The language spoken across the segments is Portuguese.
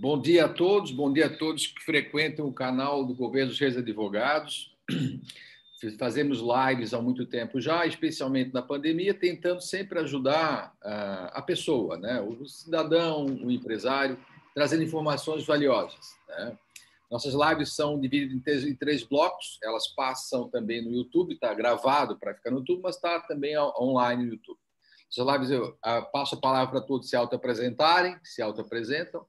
Bom dia a todos, bom dia a todos que frequentam o canal do Governo dos Reis Advogados. Fazemos lives há muito tempo já, especialmente na pandemia, tentando sempre ajudar ah, a pessoa, né? o cidadão, o empresário, trazendo informações valiosas. Né? Nossas lives são divididas em três blocos, elas passam também no YouTube, está gravado para ficar no YouTube, mas está também online no YouTube. Essas lives eu ah, passo a palavra para todos se auto-apresentarem, se auto-apresentam.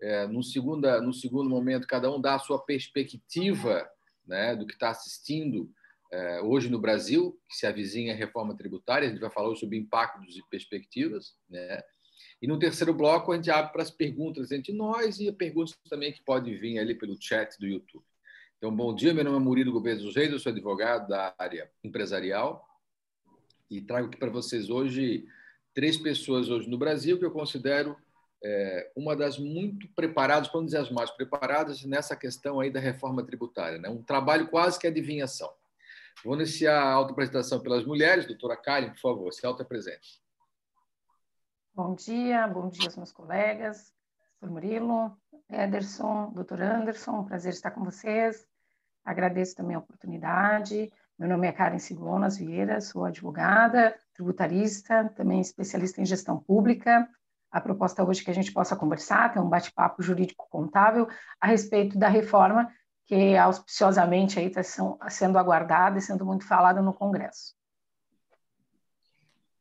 É, no, segunda, no segundo momento, cada um dá a sua perspectiva né, do que está assistindo é, hoje no Brasil, que se avizinha a reforma tributária, a gente vai falar sobre impactos e perspectivas. Né? E no terceiro bloco, a gente abre para as perguntas entre nós e perguntas também que podem vir ali pelo chat do YouTube. Então, bom dia, meu nome é Murilo Gomes dos Reis, eu sou advogado da área empresarial e trago aqui para vocês hoje três pessoas hoje no Brasil que eu considero é, uma das muito preparadas, para não dizer as mais preparadas, nessa questão aí da reforma tributária. Né? Um trabalho quase que adivinhação. Vou iniciar a auto-apresentação pelas mulheres. Doutora Karen, por favor, se auto-apresente. Bom dia, bom dia aos meus colegas, doutor Murilo, Ederson, doutor Anderson, prazer estar com vocês. Agradeço também a oportunidade. Meu nome é Karen Sigonas Vieira, sou advogada, tributarista, também especialista em gestão pública. A proposta hoje que a gente possa conversar, ter um bate-papo jurídico-contável a respeito da reforma que auspiciosamente aí está sendo aguardada e sendo muito falada no Congresso.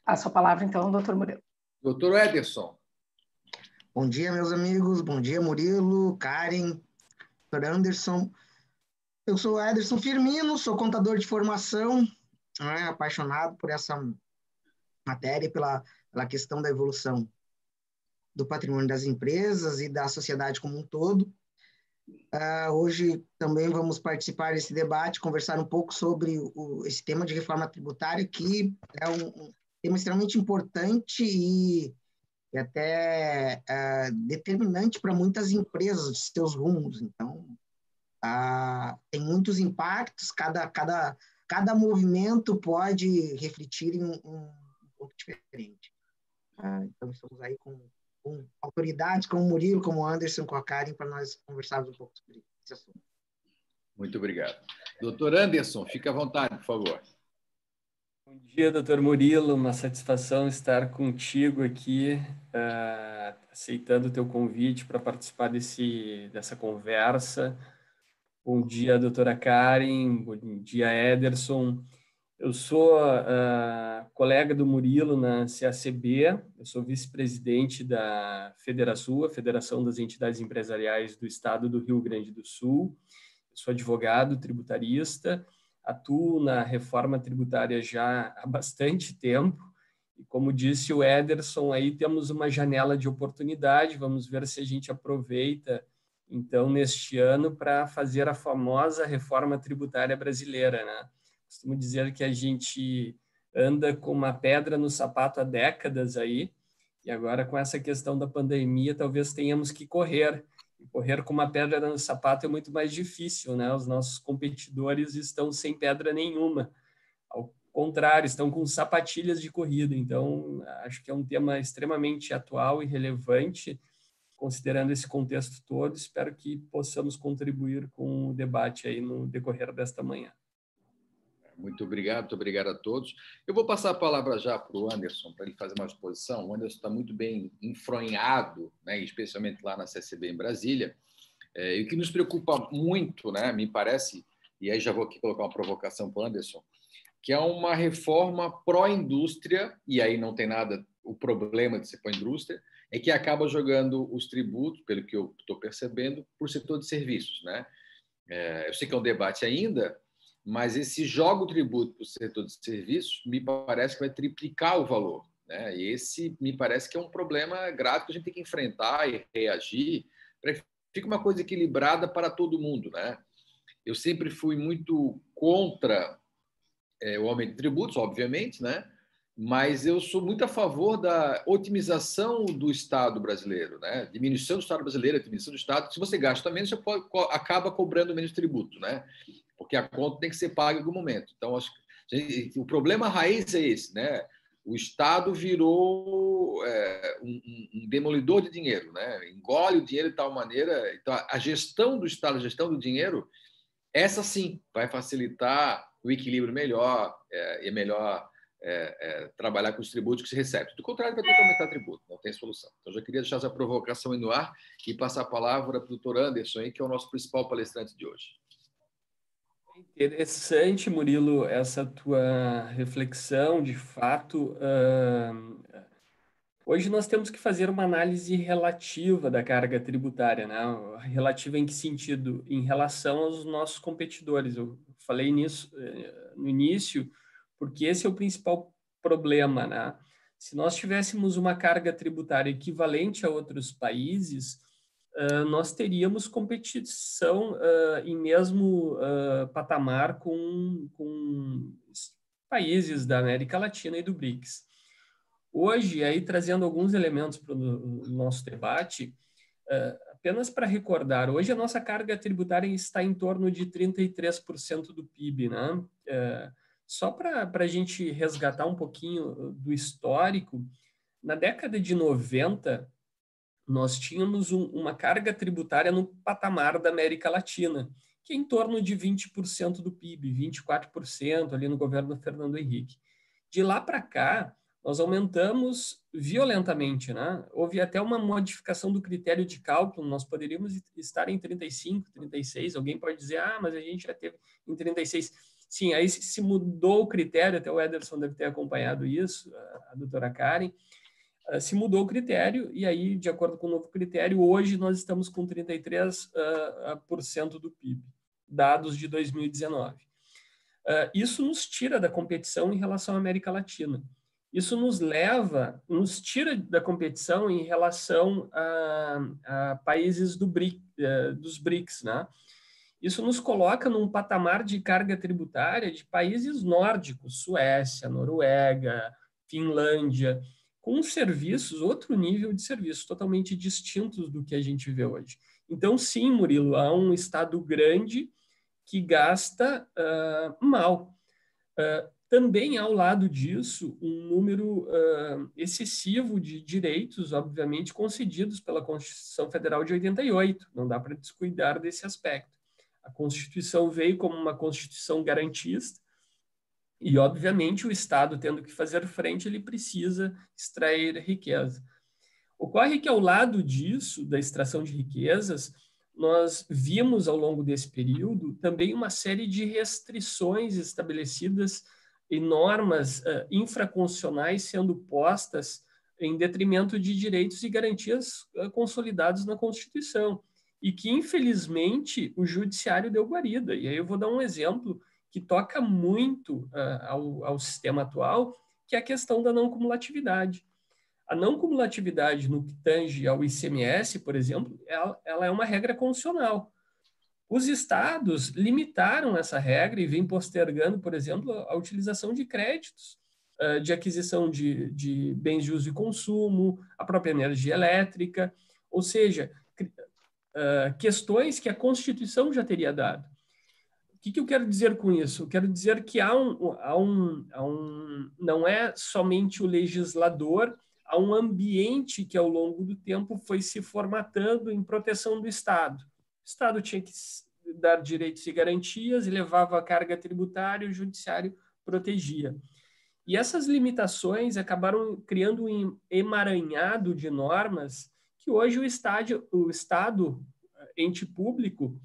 A sua palavra, então, doutor Murilo. Doutor Ederson. Bom dia, meus amigos. Bom dia, Murilo, Karen, doutor Anderson. Eu sou Ederson Firmino, sou contador de formação, né, apaixonado por essa matéria, pela, pela questão da evolução do patrimônio das empresas e da sociedade como um todo. Uh, hoje também vamos participar desse debate, conversar um pouco sobre o, esse tema de reforma tributária, que é um, um tema extremamente importante e, e até uh, determinante para muitas empresas de seus rumos. Então, uh, tem muitos impactos, cada, cada, cada movimento pode refletir em um, um ponto diferente. então, estamos aí com, com autoridades como Murilo, como Anderson, com a Karen, para nós conversarmos um pouco sobre esse assunto. Muito obrigado. Doutor Anderson, fique à vontade, por favor. Bom dia, doutor Murilo. Uma satisfação estar contigo aqui, uh, aceitando o teu convite para participar desse, dessa conversa. Bom dia, doutora Karen. Bom dia, Ederson. Eu sou uh, colega do Murilo na CACB, eu sou vice-presidente da Federação, a Federação das Entidades Empresariais do Estado do Rio Grande do Sul. Eu sou advogado tributarista atuo na reforma tributária já há bastante tempo. E como disse o Ederson, aí temos uma janela de oportunidade, vamos ver se a gente aproveita, então, neste ano, para fazer a famosa reforma tributária brasileira. Né? Costumo dizer que a gente anda com uma pedra no sapato há décadas aí, e agora com essa questão da pandemia, talvez tenhamos que correr correr com uma pedra no sapato é muito mais difícil, né? Os nossos competidores estão sem pedra nenhuma. Ao contrário, estão com sapatilhas de corrida. Então, acho que é um tema extremamente atual e relevante, considerando esse contexto todo. Espero que possamos contribuir com o debate aí no decorrer desta manhã. Muito obrigado, muito obrigado a todos. Eu vou passar a palavra já para o Anderson, para ele fazer uma exposição. O Anderson está muito bem enfronhado, né, especialmente lá na CCB em Brasília. É, e o que nos preocupa muito, né, me parece, e aí já vou aqui colocar uma provocação para o Anderson, que é uma reforma pró-indústria, e aí não tem nada, o problema de ser pró-indústria, é que acaba jogando os tributos, pelo que eu estou percebendo, por o setor de serviços. Né? É, eu sei que é um debate ainda, mas esse joga o tributo para o setor de serviços me parece que vai triplicar o valor. Né? E esse me parece que é um problema grave que a gente tem que enfrentar e reagir para que fique uma coisa equilibrada para todo mundo. Né? Eu sempre fui muito contra é, o aumento de tributos, obviamente, né? mas eu sou muito a favor da otimização do Estado brasileiro, né? diminuição do Estado brasileiro, diminuição do Estado. Se você gasta menos, você pode, acaba cobrando menos tributo. Né? Porque a conta tem que ser paga em algum momento. Então, acho que o problema raiz é esse, né? O Estado virou é, um, um, demolidor de dinheiro, né? engole o dinheiro de tal maneira. Então, a gestão do Estado, a gestão do dinheiro, essa sim vai facilitar o equilíbrio melhor é, e é melhor é, é, trabalhar com os tributos que se recebe. Do contrário, vai ter que aumentar tributo, não tem solução. Então, já queria deixar essa provocação no ar e passar a palavra para o doutor Anderson, aí, que é o nosso principal palestrante de hoje. Interessante, Murilo, essa tua reflexão, de fato. Uh, hoje nós temos que fazer uma análise relativa da carga tributária, né? Relativa em que sentido? Em relação aos nossos competidores. Eu falei nisso uh, no início, porque esse é o principal problema, né? Se nós tivéssemos uma carga tributária equivalente a outros países, nós teríamos competição uh, em mesmo uh, patamar com, com países da América Latina e do BRICS. Hoje, aí trazendo alguns elementos para o nosso debate, apenas para recordar, hoje a nossa carga tributária está em torno de 33% do PIB, né? Só para a gente resgatar um pouquinho do histórico, na década de 90, nós tínhamos um, uma carga tributária no patamar da América Latina, que é em torno de 20% do PIB, 24% ali no governo do Fernando Henrique. De lá para cá, nós aumentamos violentamente, né? Houve até uma modificação do critério de cálculo, nós poderíamos estar em 35, 36, alguém pode dizer, ah, mas a gente já teve em 36. Sim, aí se mudou o critério, até o Ederson deve ter acompanhado isso, a, doutora Karen, se mudou o critério, e aí, de acordo com o novo critério, hoje nós estamos com 33% uh, por cento do PIB, dados de 2019. Uh, isso nos tira da competição em relação à América Latina. Isso nos leva, nos tira da competição em relação a, a países do BRIC, uh, dos BRICS, né? Isso nos coloca num patamar de carga tributária de países nórdicos, Suécia, Noruega, Finlândia, com serviços, outro nível de serviços totalmente distintos do que a gente vê hoje. Então, sim, Murilo, há um Estado grande que gasta uh, mal. Uh, também, ao lado disso, um número uh, excessivo de direitos, obviamente, concedidos pela Constituição Federal de 88. Não dá para descuidar desse aspecto. A Constituição veio como uma Constituição garantista, e, obviamente, o Estado, tendo que fazer frente, ele precisa extrair riqueza. Ocorre que, ao lado disso, da extração de riquezas, nós vimos ao longo desse período também uma série de restrições estabelecidas e normas uh, infraconstitucionais sendo postas em detrimento de direitos e garantias uh, consolidados na Constituição e que, infelizmente, o judiciário deu guarida. E aí eu vou dar um exemplo que toca muito uh, ao, ao sistema atual, que é a questão da não cumulatividade. A não cumulatividade no que tange ao ICMS, por exemplo, ela, ela é uma regra constitucional. Os estados limitaram essa regra e vêm postergando, por exemplo, a utilização de créditos uh, de aquisição de, de bens de uso e consumo, a própria energia elétrica, ou seja, uh, questões que a Constituição já teria dado. O que, que, eu quero dizer com isso? Eu quero dizer que há um, há um, há um, não é somente o legislador, há um ambiente que ao longo do tempo foi se formatando em proteção do Estado. O Estado tinha que dar direitos e garantias e levava a carga tributária, o judiciário protegia. E essas limitações acabaram criando um emaranhado de normas que hoje o, estádio, o Estado, ente público,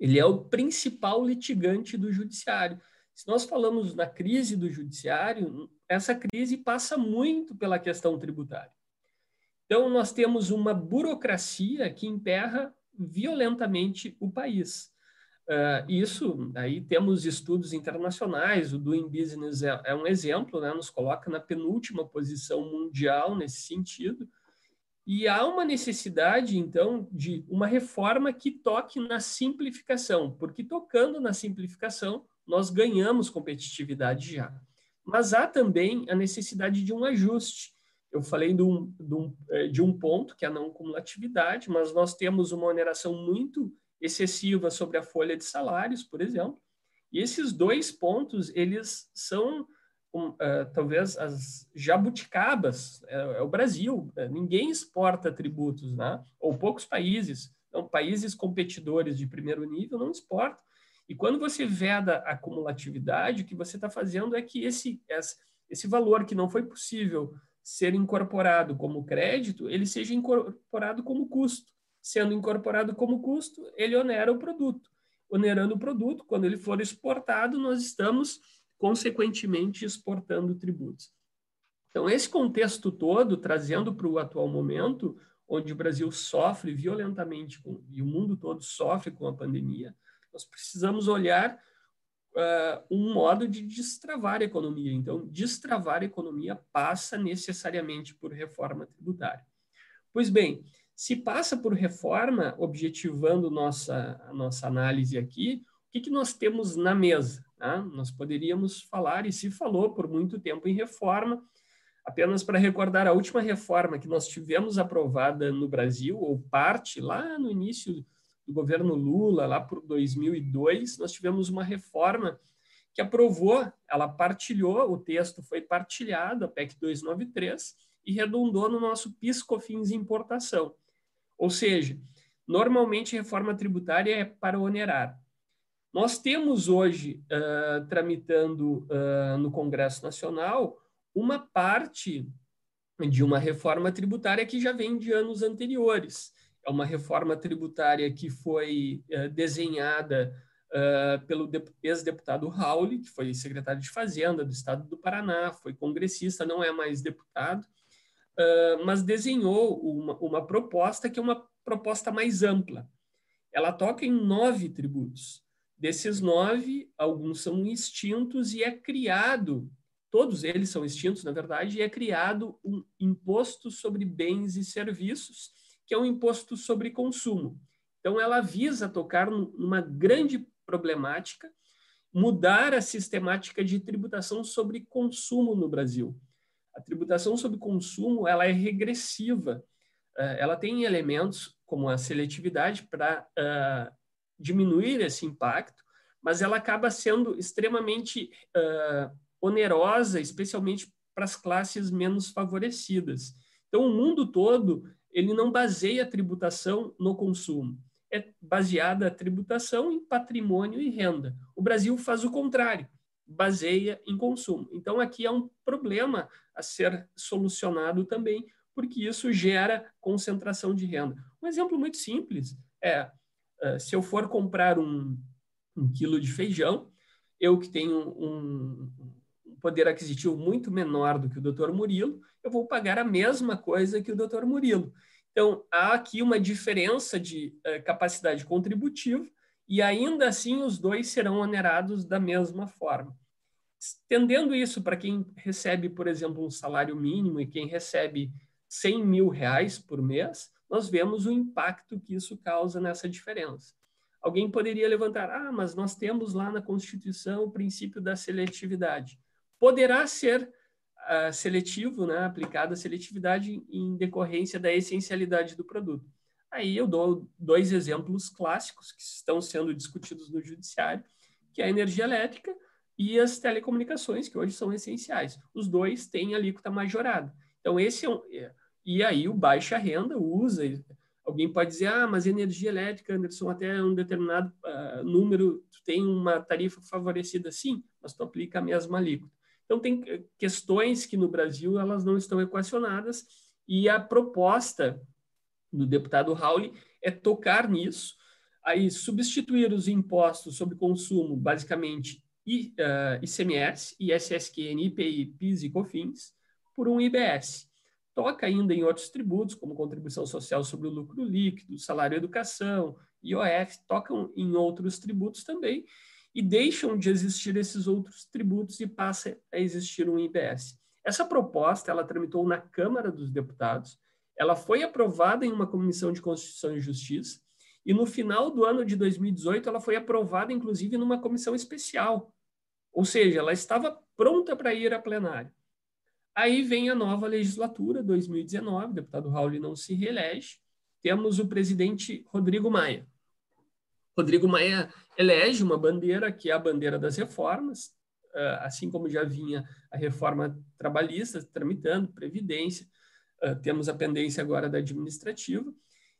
ele é o principal litigante do judiciário. Se nós falamos na crise do judiciário, essa crise passa muito pela questão tributária. Então, nós temos uma burocracia que emperra violentamente o país. Uh, isso, aí temos estudos internacionais, o Doing Business é, é um exemplo, né, nos coloca na penúltima posição mundial nesse sentido, e há uma necessidade, então, de uma reforma que toque na simplificação, porque tocando na simplificação, nós ganhamos competitividade já. Mas há também a necessidade de um ajuste. Eu falei de um, de um, eh, de um ponto, que é a não cumulatividade, mas nós temos uma oneração muito excessiva sobre a folha de salários, por exemplo, e esses dois pontos, eles são um, uh, talvez as jabuticabas, é, é, o Brasil, ninguém exporta tributos, né? ou poucos países, então, países competidores de primeiro nível não exportam. E quando você veda a cumulatividade, o que você está fazendo é que esse, esse valor que não foi possível ser incorporado como crédito, ele seja incorporado como custo. Sendo incorporado como custo, ele onera o produto. Onerando o produto, quando ele for exportado, nós estamos, consequentemente, exportando tributos. Então, esse contexto todo, trazendo para o atual momento, onde o Brasil sofre violentamente com, e o mundo todo sofre com a pandemia, nós precisamos olhar uh, um modo de destravar a economia. Então, destravar a economia passa necessariamente por reforma tributária. Pois bem, se passa por reforma, objetivando nossa, a nossa análise aqui, que, que nós temos na mesa? Né? Nós poderíamos falar, e se falou por muito tempo em reforma, apenas para recordar a última reforma que nós tivemos aprovada no Brasil, ou parte, lá no início do governo Lula, lá por 2002, nós tivemos uma reforma que aprovou, ela partilhou, o texto foi partilhado, a PEC 293, e redundou no nosso PIS/COFINS importação. Ou seja, normalmente a reforma tributária é para onerar. Nós temos hoje, uh, tramitando uh, no Congresso Nacional, uma parte de uma reforma tributária que já vem de anos anteriores é uma reforma tributária que foi uh, desenhada pelo ex-deputado Raul, que foi secretário de Fazenda do Estado do Paraná, foi congressista, não é mais deputado, mas desenhou uma, uma proposta que é uma proposta mais ampla. Ela toca em nove tributos. Desses nove, alguns são extintos e é criado todos eles são extintos, na verdade, e é criado um imposto sobre bens e serviços, que é um imposto sobre consumo. Então, ela visa tocar numa grande problemática, mudar a sistemática de tributação sobre consumo no Brasil. A tributação sobre consumo ela é regressiva. Eh, ela tem elementos como a seletividade para uh, diminuir esse impacto, mas ela acaba sendo extremamente uh, onerosa, especialmente para as classes menos favorecidas. Então, o mundo todo ele não baseia a tributação no consumo. É baseada a tributação em patrimônio e renda. O Brasil faz o contrário, baseia em consumo. Então, aqui é um problema a ser solucionado também, porque isso gera concentração de renda. Um exemplo muito simples é, é se eu for comprar um, um quilo de feijão, eu que tenho um, um poder aquisitivo muito menor do que o doutor Murilo, eu vou pagar a mesma coisa que o doutor Murilo. Então, há aqui uma diferença de uh, capacidade contributiva e ainda assim os dois serão onerados da mesma forma. Estendendo isso para quem recebe, por exemplo, um salário mínimo e quem recebe 100 mil reais por mês, nós vemos o impacto que isso causa nessa diferença. Alguém poderia levantar, ah, mas nós temos lá na Constituição o princípio da seletividade. Poderá ser uh, seletivo, né, aplicado a seletividade em decorrência da essencialidade do produto. Aí eu dou dois exemplos clássicos que estão sendo discutidos no judiciário, que é a energia elétrica e as telecomunicações, que hoje são essenciais. Os dois têm alíquota majorada. Então, esse é um... E aí o baixa renda usa... Alguém pode dizer, ah, mas energia elétrica, Anderson, até um determinado uh, número, tu tem uma tarifa favorecida, sim, mas tu aplica a mesma alíquota. Então, tem questões que no Brasil elas não estão equacionadas e a proposta do deputado Raul é tocar nisso, aí substituir os impostos sobre consumo, basicamente I, uh, ICMS, ISSQN, IPI, PIS e COFINS, por um IBS. Toca ainda em outros tributos, como contribuição social sobre o lucro líquido, salário e educação, IOF, tocam em outros tributos também, e deixam de existir esses outros tributos e passa a existir um IBS. Essa proposta ela tramitou na Câmara dos Deputados, ela foi aprovada em uma comissão de Constituição e Justiça e no final do ano de 2018 ela foi aprovada inclusive numa comissão especial, ou seja, ela estava pronta para ir a plenário. Aí vem a nova legislatura, 2019, o deputado Raul não se reelege, temos o presidente Rodrigo Maia. Rodrigo Maia elege uma bandeira que é a bandeira das reformas, assim como já vinha a reforma trabalhista tramitando, previdência, temos a pendência agora da administrativa,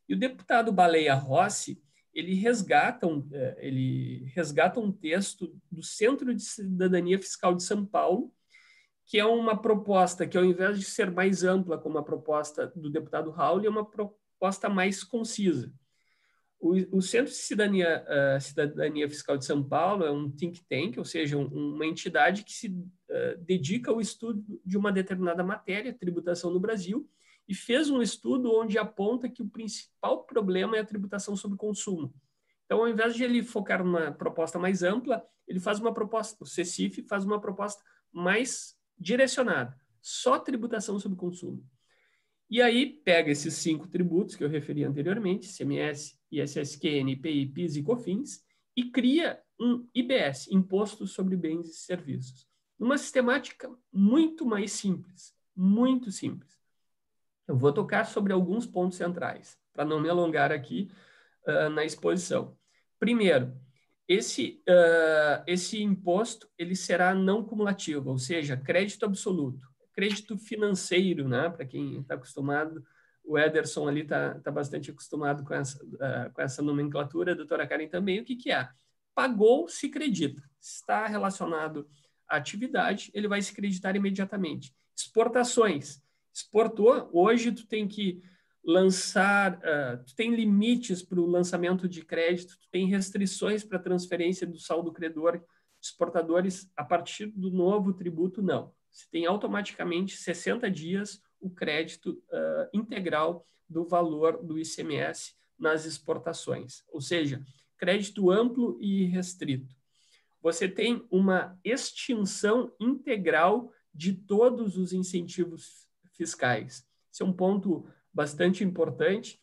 e o deputado Baleia Rossi, ele resgata, um, ele resgata um texto do Centro de Cidadania Fiscal de São Paulo, que é uma proposta que, ao invés de ser mais ampla, como a proposta do deputado Raul, é uma proposta mais concisa. O, o Centro de Cidadania, uh, Cidadania, Fiscal de São Paulo é um think tank, ou seja, um, uma entidade que se uh, dedica ao estudo de uma determinada matéria, tributação no Brasil, e fez um estudo onde aponta que o principal problema é a tributação sobre consumo. Então, ao invés de ele focar numa proposta mais ampla, ele faz uma proposta, o CECIF faz uma proposta mais direcionada, só tributação sobre consumo. E aí pega esses cinco tributos que eu referi anteriormente, CMS, ISSQN, IPI, PIS e COFINS, e cria um IBS, Imposto sobre Bens e Serviços. Uma sistemática muito mais simples, muito simples. Eu vou tocar sobre alguns pontos centrais, para não me alongar aqui uh, na exposição. Primeiro, esse, uh, esse imposto ele será não cumulativo, ou seja, crédito absoluto, crédito financeiro, né? Para quem está acostumado, o Ederson ali está tá bastante acostumado com essa, uh, com essa nomenclatura, a doutora Karen também. O que, que é? Pagou, se credita. Está relacionado à atividade, ele vai se creditar imediatamente. Exportações. Exportou, hoje tu tem que lançar, uh, tu tem limites para o lançamento de crédito, tu tem restrições para transferência do saldo credor, exportadores, a partir do novo tributo, não. Você tem automaticamente 60 dias o crédito uh, integral do valor do ICMS nas exportações, ou seja, crédito amplo e restrito. Você tem uma extinção integral de todos os incentivos fiscais. Esse é um ponto bastante importante.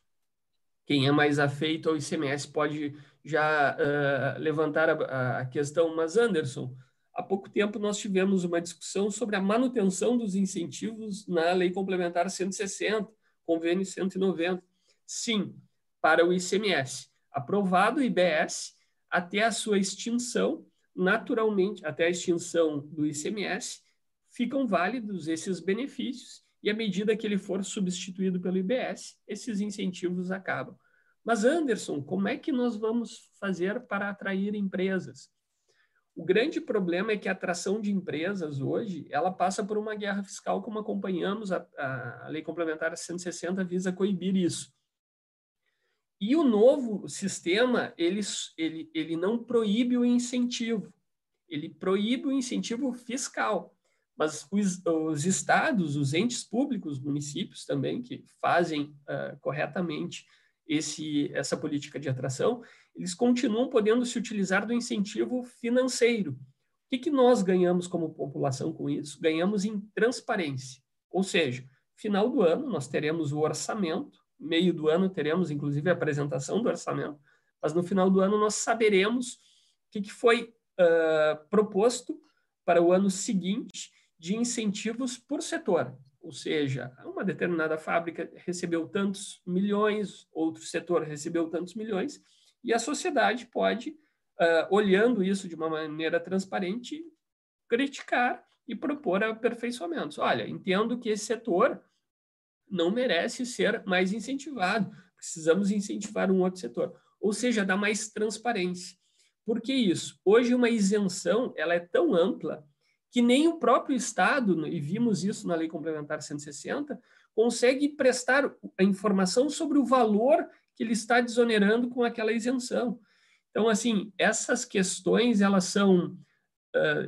Quem é mais afeito ao ICMS pode já uh, levantar a, a questão, mas Anderson, há pouco tempo nós tivemos uma discussão sobre a manutenção dos incentivos na Lei Complementar 160, Convênio 190. Sim, para o ICMS. Aprovado o IBS até a sua extinção, naturalmente, até a extinção do ICMS, ficam válidos esses benefícios e à medida que ele for substituído pelo IBS, esses incentivos acabam. Mas, Anderson, como é que nós vamos fazer para atrair empresas? O grande problema é que a atração de empresas hoje, ela passa por uma guerra fiscal, como acompanhamos, a, a Lei Complementar 160 visa coibir isso. E o novo sistema, ele, ele, ele não proíbe o incentivo, ele proíbe o incentivo fiscal. Mas os, os estados, os entes públicos, municípios também, que fazem uh, corretamente esse, essa política de atração, eles continuam podendo se utilizar do incentivo financeiro. O que, que nós ganhamos como população com isso? Ganhamos em transparência. Ou seja, final do ano nós teremos o orçamento, meio do ano teremos inclusive a apresentação do orçamento, mas no final do ano nós saberemos o que, que foi uh, proposto para o ano seguinte de incentivos por setor, ou seja, uma determinada fábrica recebeu tantos milhões, outro setor recebeu tantos milhões, e a sociedade pode, uh, olhando isso de uma maneira transparente, criticar e propor aperfeiçoamentos. Olha, entendo que esse setor não merece ser mais incentivado, precisamos incentivar um outro setor, ou seja, dar mais transparência. Por que isso? Hoje uma isenção ela é tão ampla que nem o próprio Estado, e vimos isso na Lei Complementar 160, consegue prestar a informação sobre o valor que ele está desonerando com aquela isenção. Então, assim, essas questões, elas são,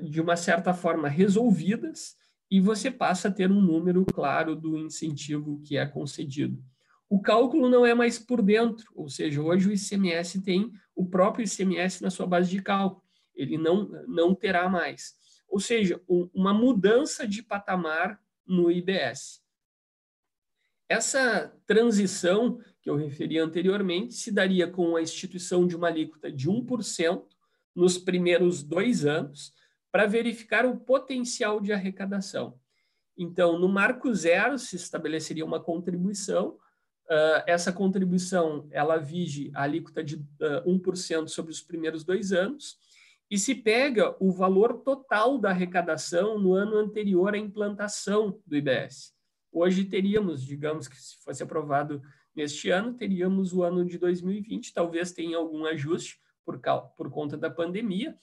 de uma certa forma, resolvidas e você passa a ter um número claro do incentivo que é concedido. O cálculo não é mais por dentro, ou seja, hoje o ICMS tem o próprio ICMS na sua base de cálculo, ele não, não terá mais ou seja, uma mudança de patamar no IBS. Essa transição que eu referi anteriormente se daria com a instituição de uma alíquota de 1% nos primeiros dois anos para verificar o potencial de arrecadação. Então, no marco zero se estabeleceria uma contribuição. Uh, essa contribuição ela vige a alíquota de uh, 1% sobre os primeiros dois anos e se pega o valor total da arrecadação no ano anterior à implantação do IBS. Hoje teríamos, digamos que se fosse aprovado neste ano, teríamos o ano de 2020, talvez tenha algum ajuste por, por conta da pandemia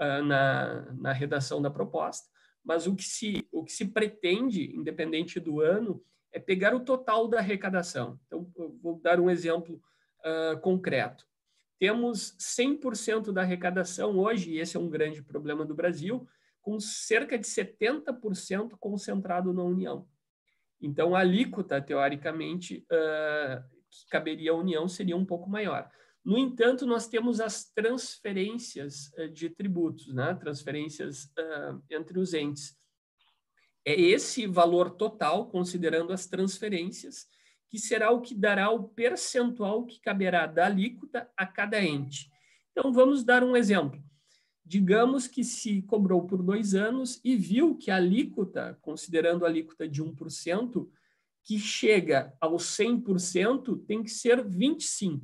uh, na, na redação da proposta, mas o que, se, o que se pretende, independente do ano, é pegar o total da arrecadação. Então, vou dar um exemplo uh, concreto. Temos 100% da arrecadação hoje, e esse é um grande problema do Brasil, com cerca de 70% concentrado na União. Então, a alíquota, teoricamente, uh, que caberia à União seria um pouco maior. No entanto, nós temos as transferências uh, de tributos, né? transferências uh, entre os entes. É esse valor total, considerando as transferências, que será o que dará o percentual que caberá da alíquota a cada ente. Então, vamos dar um exemplo. Digamos que se cobrou por dois anos e viu que a alíquota, considerando a alíquota de 1%, que chega aos 100%, tem que ser 25%.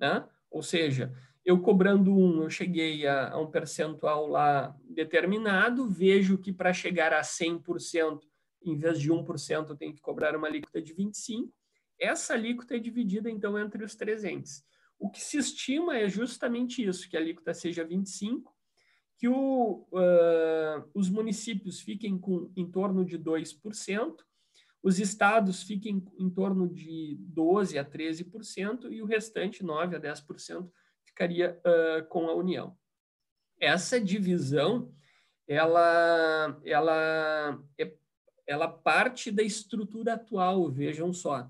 Né? Ou seja, eu cobrando um, eu cheguei a, a um percentual lá determinado, vejo que para chegar a 100%, em vez de 1%, eu tenho que cobrar uma alíquota de 25%. Essa alíquota é dividida, então, entre os três entes. O que se estima é justamente isso, que a alíquota seja 25%, que o, uh, os municípios fiquem com em torno de 2%, os estados fiquem em torno de 12% a 13%, e o restante, 9% a 10%, ficaria uh, com a União. Essa divisão, ela, ela, é, ela parte da estrutura atual, vejam só.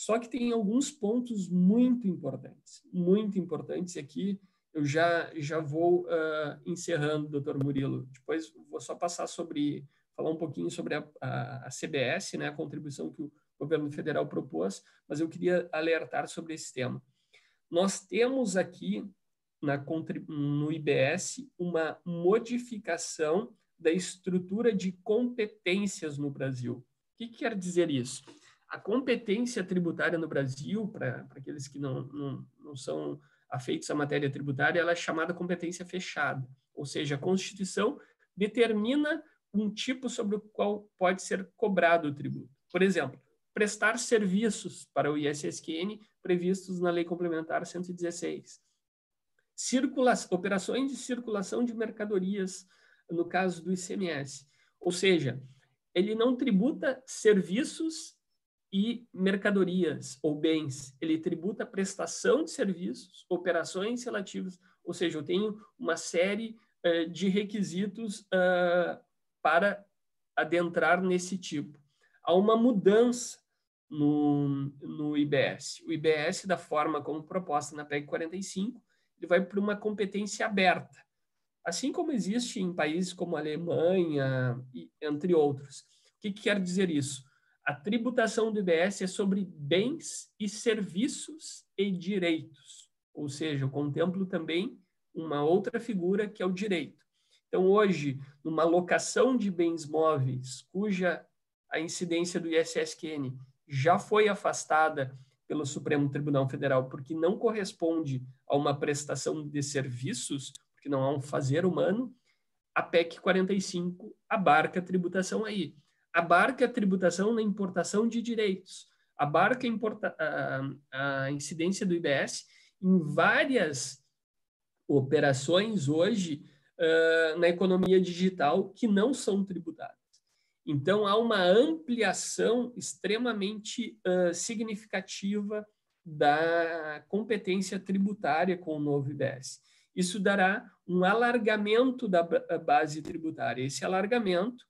Só que tem alguns pontos muito importantes, muito importantes, e aqui eu já, já vou uh, encerrando, doutor Murilo. Depois vou só passar sobre, falar um pouquinho sobre a, a, a CBS, né, a contribuição que o governo federal propôs, mas eu queria alertar sobre esse tema. Nós temos aqui na, no IBS uma modificação da estrutura de competências no Brasil. O que quer dizer isso? A competência tributária no Brasil, para aqueles que não, não, não são afeitos à matéria tributária, ela é chamada competência fechada, ou seja, a Constituição determina um tipo sobre o qual pode ser cobrado o tributo. Por exemplo, prestar serviços para o ISSQN previstos na Lei Complementar 116. Circula operações de circulação de mercadorias, no caso do ICMS. Ou seja, ele não tributa serviços e mercadorias ou bens. Ele tributa prestação de serviços, operações relativas, ou seja, eu tenho uma série uh, de requisitos uh, para adentrar nesse tipo. Há uma mudança no, no IBS. O IBS, da forma como proposta na PEC 45, ele vai para uma competência aberta, assim como existe em países como a Alemanha, entre outros. O que, que quer dizer isso? A tributação do IBS é sobre bens e serviços e direitos, ou seja, eu contemplo também uma outra figura que é o direito. Então, hoje, numa locação de bens móveis, cuja a incidência do ISSQN já foi afastada pelo Supremo Tribunal Federal porque não corresponde a uma prestação de serviços, porque não há um fazer humano, a PEC 45 abarca a tributação aí. Abarca a tributação na importação de direitos, abarca a, a incidência do IBS em várias operações hoje uh, na economia digital que não são tributadas. Então, há uma ampliação extremamente uh, significativa da competência tributária com o novo IBS. Isso dará um alargamento da base tributária. Esse alargamento,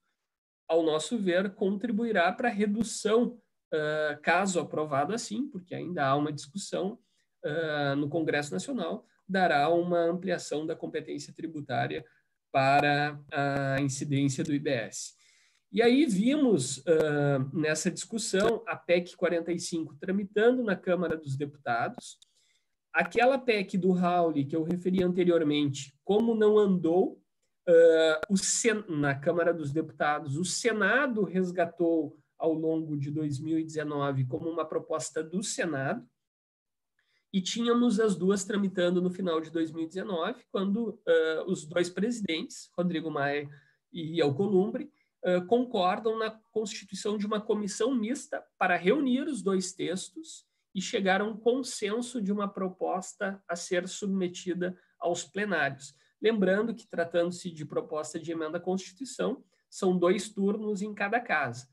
ao nosso ver, contribuirá para a redução, uh, caso aprovado assim, porque ainda há uma discussão uh, no Congresso Nacional, dará uma ampliação da competência tributária para a incidência do IBS. E aí vimos uh, nessa discussão a PEC 45 tramitando na Câmara dos Deputados, aquela PEC do Raul que eu referi anteriormente, como não andou uh, Sen na Câmara dos Deputados, o Senado resgatou ao longo de 2019 como uma proposta do Senado, e tínhamos as duas tramitando no final de 2019, quando uh, os dois presidentes, Rodrigo Maia e Alcolumbre, uh, concordam na constituição de uma comissão mista para reunir os dois textos e chegar a um consenso de uma proposta a ser submetida aos plenários. Lembrando que, tratando-se de proposta de emenda à Constituição, são dois turnos em cada casa.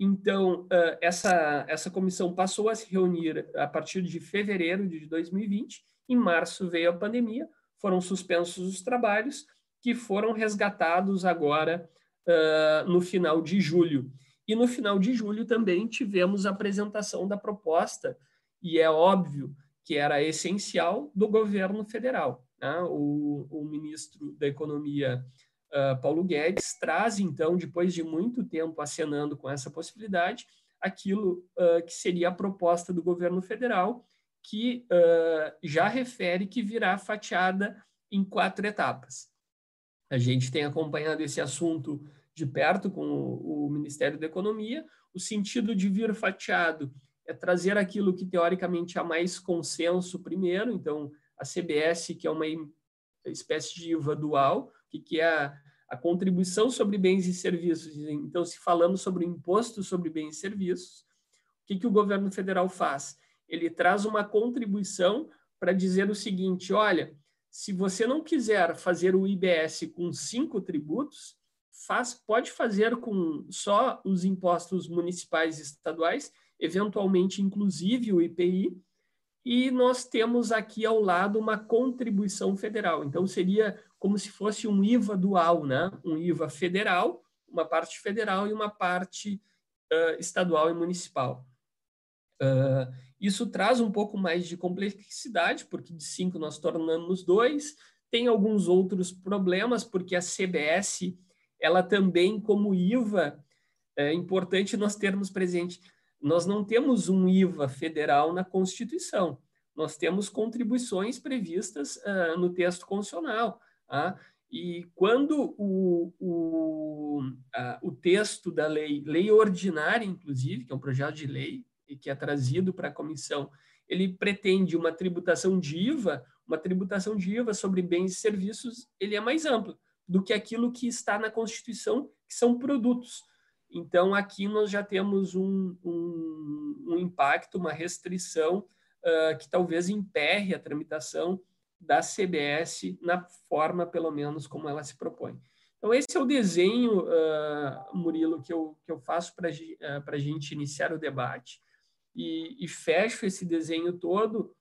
Então, essa, essa comissão passou a se reunir a partir de fevereiro de 2020. Em março veio a pandemia, foram suspensos os trabalhos, que foram resgatados agora no final de julho. E no final de julho também tivemos a apresentação da proposta, e é óbvio que era essencial, do governo federal. Né? O, o ministro da Economia uh, Paulo Guedes traz, então, depois de muito tempo acenando com essa possibilidade, aquilo uh, que seria a proposta do governo federal, que uh, já refere que virá fatiada em quatro etapas. A gente tem acompanhado esse assunto de perto com o, o Ministério da Economia. O sentido de vir fatiado é trazer aquilo que teoricamente há mais consenso primeiro, então a CBS, que é uma espécie de IVA dual, que, que é a, a contribuição sobre bens e serviços. Então, se falamos sobre o imposto sobre bens e serviços, o que, que o governo federal faz? Ele traz uma contribuição para dizer o seguinte: olha, se você não quiser fazer o IBS com cinco tributos, faz, pode fazer com só os impostos municipais e estaduais, eventualmente inclusive o IPI, e nós temos aqui ao lado uma contribuição federal. Então, seria como se fosse um IVA dual, né? um IVA federal, uma parte federal e uma parte uh, estadual e municipal. Uh, isso traz um pouco mais de complexidade, porque de cinco nós tornamos dois. Tem alguns outros problemas, porque a CBS, ela também, como IVA, é importante nós termos presente nós não temos um IVA federal na Constituição, nós temos contribuições previstas uh, no texto constitucional. Tá? E quando o, o, uh, o texto da lei, lei ordinária, inclusive, que é um projeto de lei e que é trazido para a comissão, ele pretende uma tributação de IVA, uma tributação de IVA sobre bens e serviços, ele é mais amplo do que aquilo que está na Constituição, que são produtos. Então, aqui nós já temos um, um, um impacto, uma restrição uh, que talvez emperre a tramitação da CBS na forma, pelo menos, como ela se propõe. Então, esse é o desenho, uh, Murilo, que eu, que eu faço para uh, a gente iniciar o debate. E, e, fecho esse desenho todo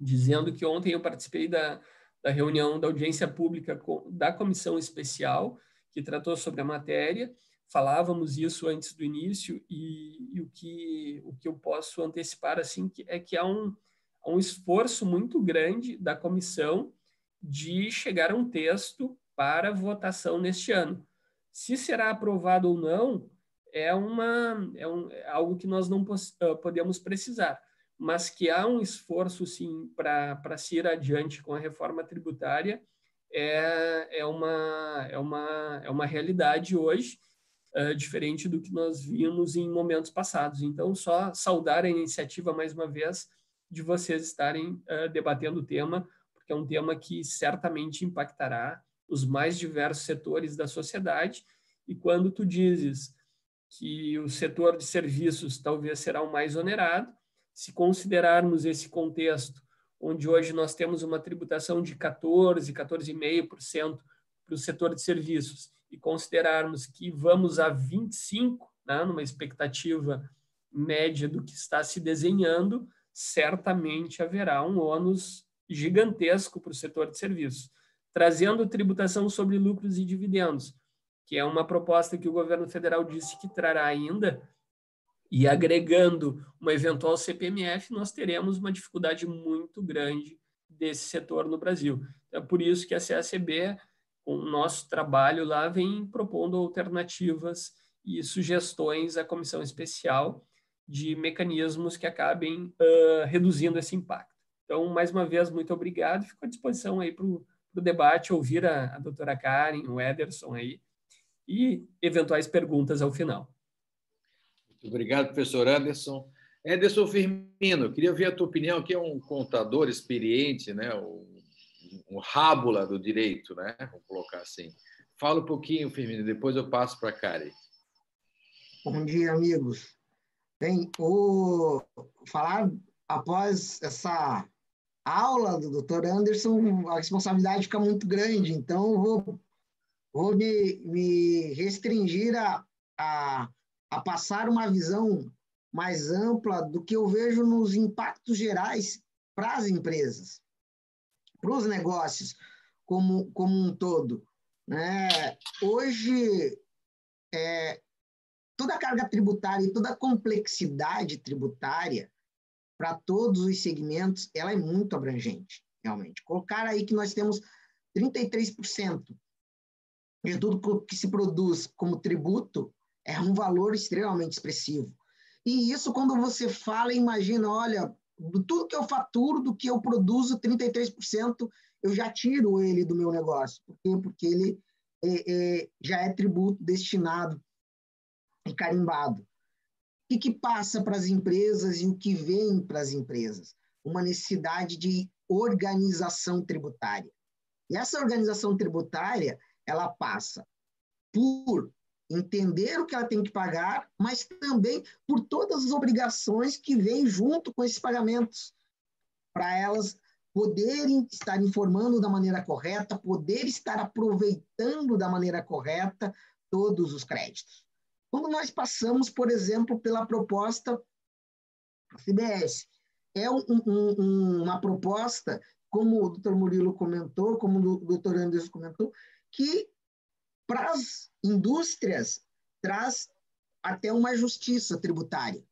dizendo que ontem eu participei da, da reunião da audiência pública da comissão especial que tratou sobre a matéria falávamos isso antes do início e, e, o que o que eu posso antecipar assim que é que há um, um esforço muito grande da comissão de chegar a um texto para votação neste ano. Se será aprovado ou não é uma é, um, é algo que nós não podemos precisar, mas que há um esforço sim para para se ir adiante com a reforma tributária é, é uma é uma é uma realidade hoje uh, diferente do que nós vimos em momentos passados. Então, só saudar a iniciativa mais uma vez de vocês estarem uh, debatendo o tema, porque é um tema que certamente impactará os mais diversos setores da sociedade. E quando tu dizes que o setor de serviços talvez será o mais onerado, se considerarmos esse contexto, onde hoje nós temos uma tributação de 14, 14,5% para o setor de serviços, e considerarmos que vamos a 25, né, numa expectativa média do que está se desenhando, certamente haverá um ônus gigantesco para o setor de serviços. Trazendo tributação sobre lucros e dividendos, que é uma proposta que o governo federal disse que trará ainda, e agregando uma eventual CPMF, nós teremos uma dificuldade muito grande desse setor no Brasil. É por isso que a CACB o nosso trabalho lá vem propondo alternativas e sugestões à comissão especial de mecanismos que acabem uh, reduzindo esse impacto. Então, mais uma vez, muito obrigado. Fico à disposição aí para o debate, ouvir a, a doutora Karen, o Ederson aí, e eventuais perguntas ao final. Muito obrigado, professor Anderson. Ederson Firmino, queria ver a tua opinião, que é um contador experiente, né? um, um rábula do direito, né? vamos colocar assim. Fala um pouquinho, Firmino, depois eu passo para a Karen. Bom dia, amigos. Bem, o falar após essa aula do Dr. Anderson, a responsabilidade fica muito grande, então vou, vou me, me restringir a, a, a passar uma visão mais ampla do que eu vejo nos impactos gerais para as empresas, para os negócios como, como um todo. Né? Hoje, é, toda a carga tributária e toda a complexidade tributária para todos os segmentos, ela é muito abrangente, realmente. Colocar aí que nós temos 33% de tudo que se produz como tributo é um valor extremamente expressivo. E isso, quando você fala, imagina, olha, do tudo que eu faturo, do que eu produzo, 33% eu já tiro ele do meu negócio. Por quê? Porque ele é, é, já é tributo destinado e carimbado que, que passa para as empresas e o que vem para as empresas? Uma necessidade de organização tributária. E essa organização tributária, ela passa por entender o que ela tem que pagar, mas também por todas as obrigações que vêm junto com esses pagamentos, para elas poderem estar informando da maneira correta, poder estar aproveitando da maneira correta todos os créditos. Quando nós passamos, por exemplo, pela proposta CBS, é um, um, uma proposta, como o doutor Murilo comentou, como o doutor Anderson comentou, que para as indústrias traz até uma justiça tributária.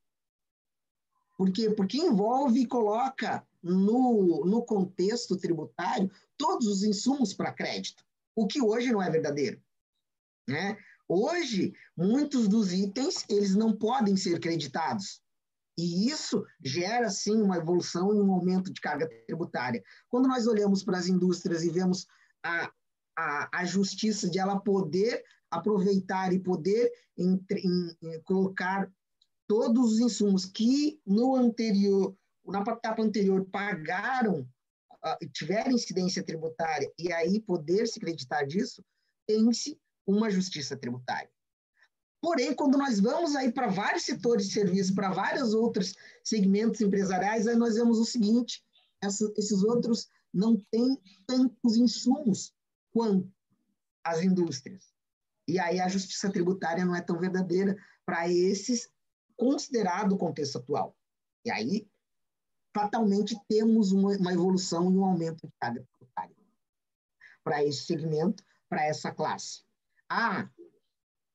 Por quê? Porque envolve e coloca no, no contexto tributário todos os insumos para crédito, o que hoje não é verdadeiro. Né? Hoje, muitos dos itens, eles não podem ser creditados. E isso gera, sim, uma evolução e um aumento de carga tributária. Quando nós olhamos para as indústrias e vemos a, a, a justiça de ela poder aproveitar e poder entre, em, em, colocar todos os insumos que no anterior, na etapa anterior, pagaram, uh, tiveram incidência tributária, e aí poder se acreditar disso, tem-se uma justiça tributária. Porém, quando nós vamos aí para vários setores de serviço, para vários outros segmentos empresariais, aí nós vemos o seguinte: essa, esses outros não têm tantos insumos quanto as indústrias. E aí a justiça tributária não é tão verdadeira para esses, considerado o contexto atual. E aí, fatalmente, temos uma, uma evolução e um aumento de carga tributária para esse segmento, para essa classe a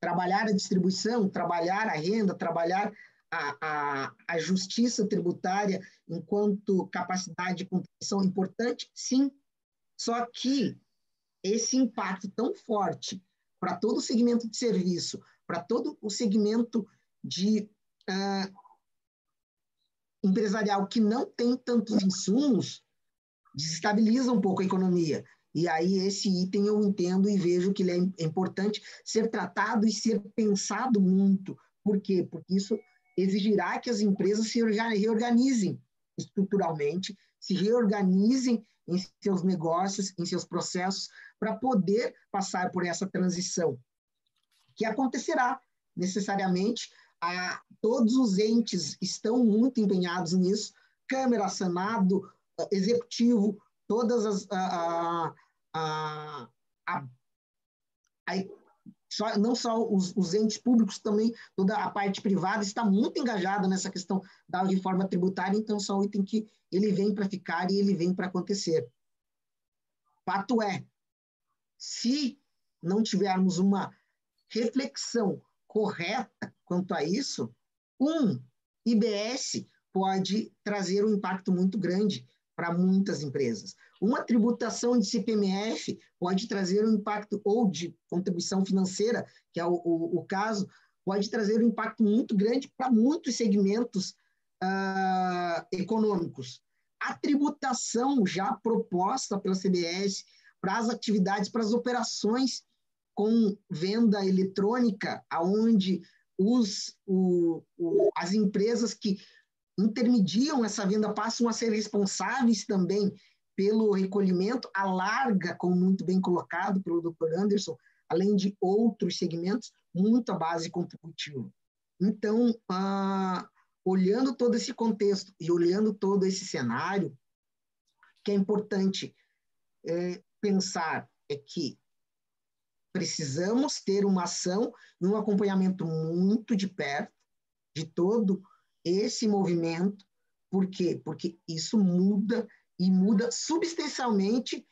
trabalhar a distribuição, trabalhar a renda, trabalhar a, a, a justiça tributária enquanto capacidade de contribuição importante? Sim. Só que esse impacto tão forte para todo o segmento de serviço, para todo o segmento de uh, empresarial que não tem tantos insumos, desestabiliza um pouco a economia. E aí esse item eu entendo e vejo que ele é, é importante ser tratado e ser pensado muito. Por quê? Porque isso exigirá que as empresas se reorganizem estruturalmente, se reorganizem em seus negócios, em seus processos, para poder passar por essa transição, que acontecerá necessariamente. A, todos os entes estão muito empenhados nisso, Câmara, Senado, Executivo, todas as, a, a, a, só, não só os, os, entes públicos, também toda a parte privada está muito engajada nessa questão da reforma tributária, então só o item que ele vem para ficar e ele vem para acontecer. Fato é, se não tivermos uma reflexão correta quanto a isso, um IBS pode trazer um impacto muito grande para muitas empresas. Uma tributação de CPMF pode trazer um impacto, ou de contribuição financeira, que é o, o, o caso, pode trazer um impacto muito grande para muitos segmentos uh, econômicos. A tributação já proposta pela CBS para as atividades, para as operações com venda eletrônica, aonde os, o, o, as empresas que intermediam essa venda passam a ser responsáveis também pelo recolhimento, a larga, como muito bem colocado pelo Dr. Anderson, além de outros segmentos, muito a base contributiva. Então, ah, olhando todo esse contexto e olhando todo esse cenário, que é importante é, pensar é que precisamos ter uma ação e um acompanhamento muito de perto de todo esse movimento. Por quê? Porque isso muda e muda substancialmente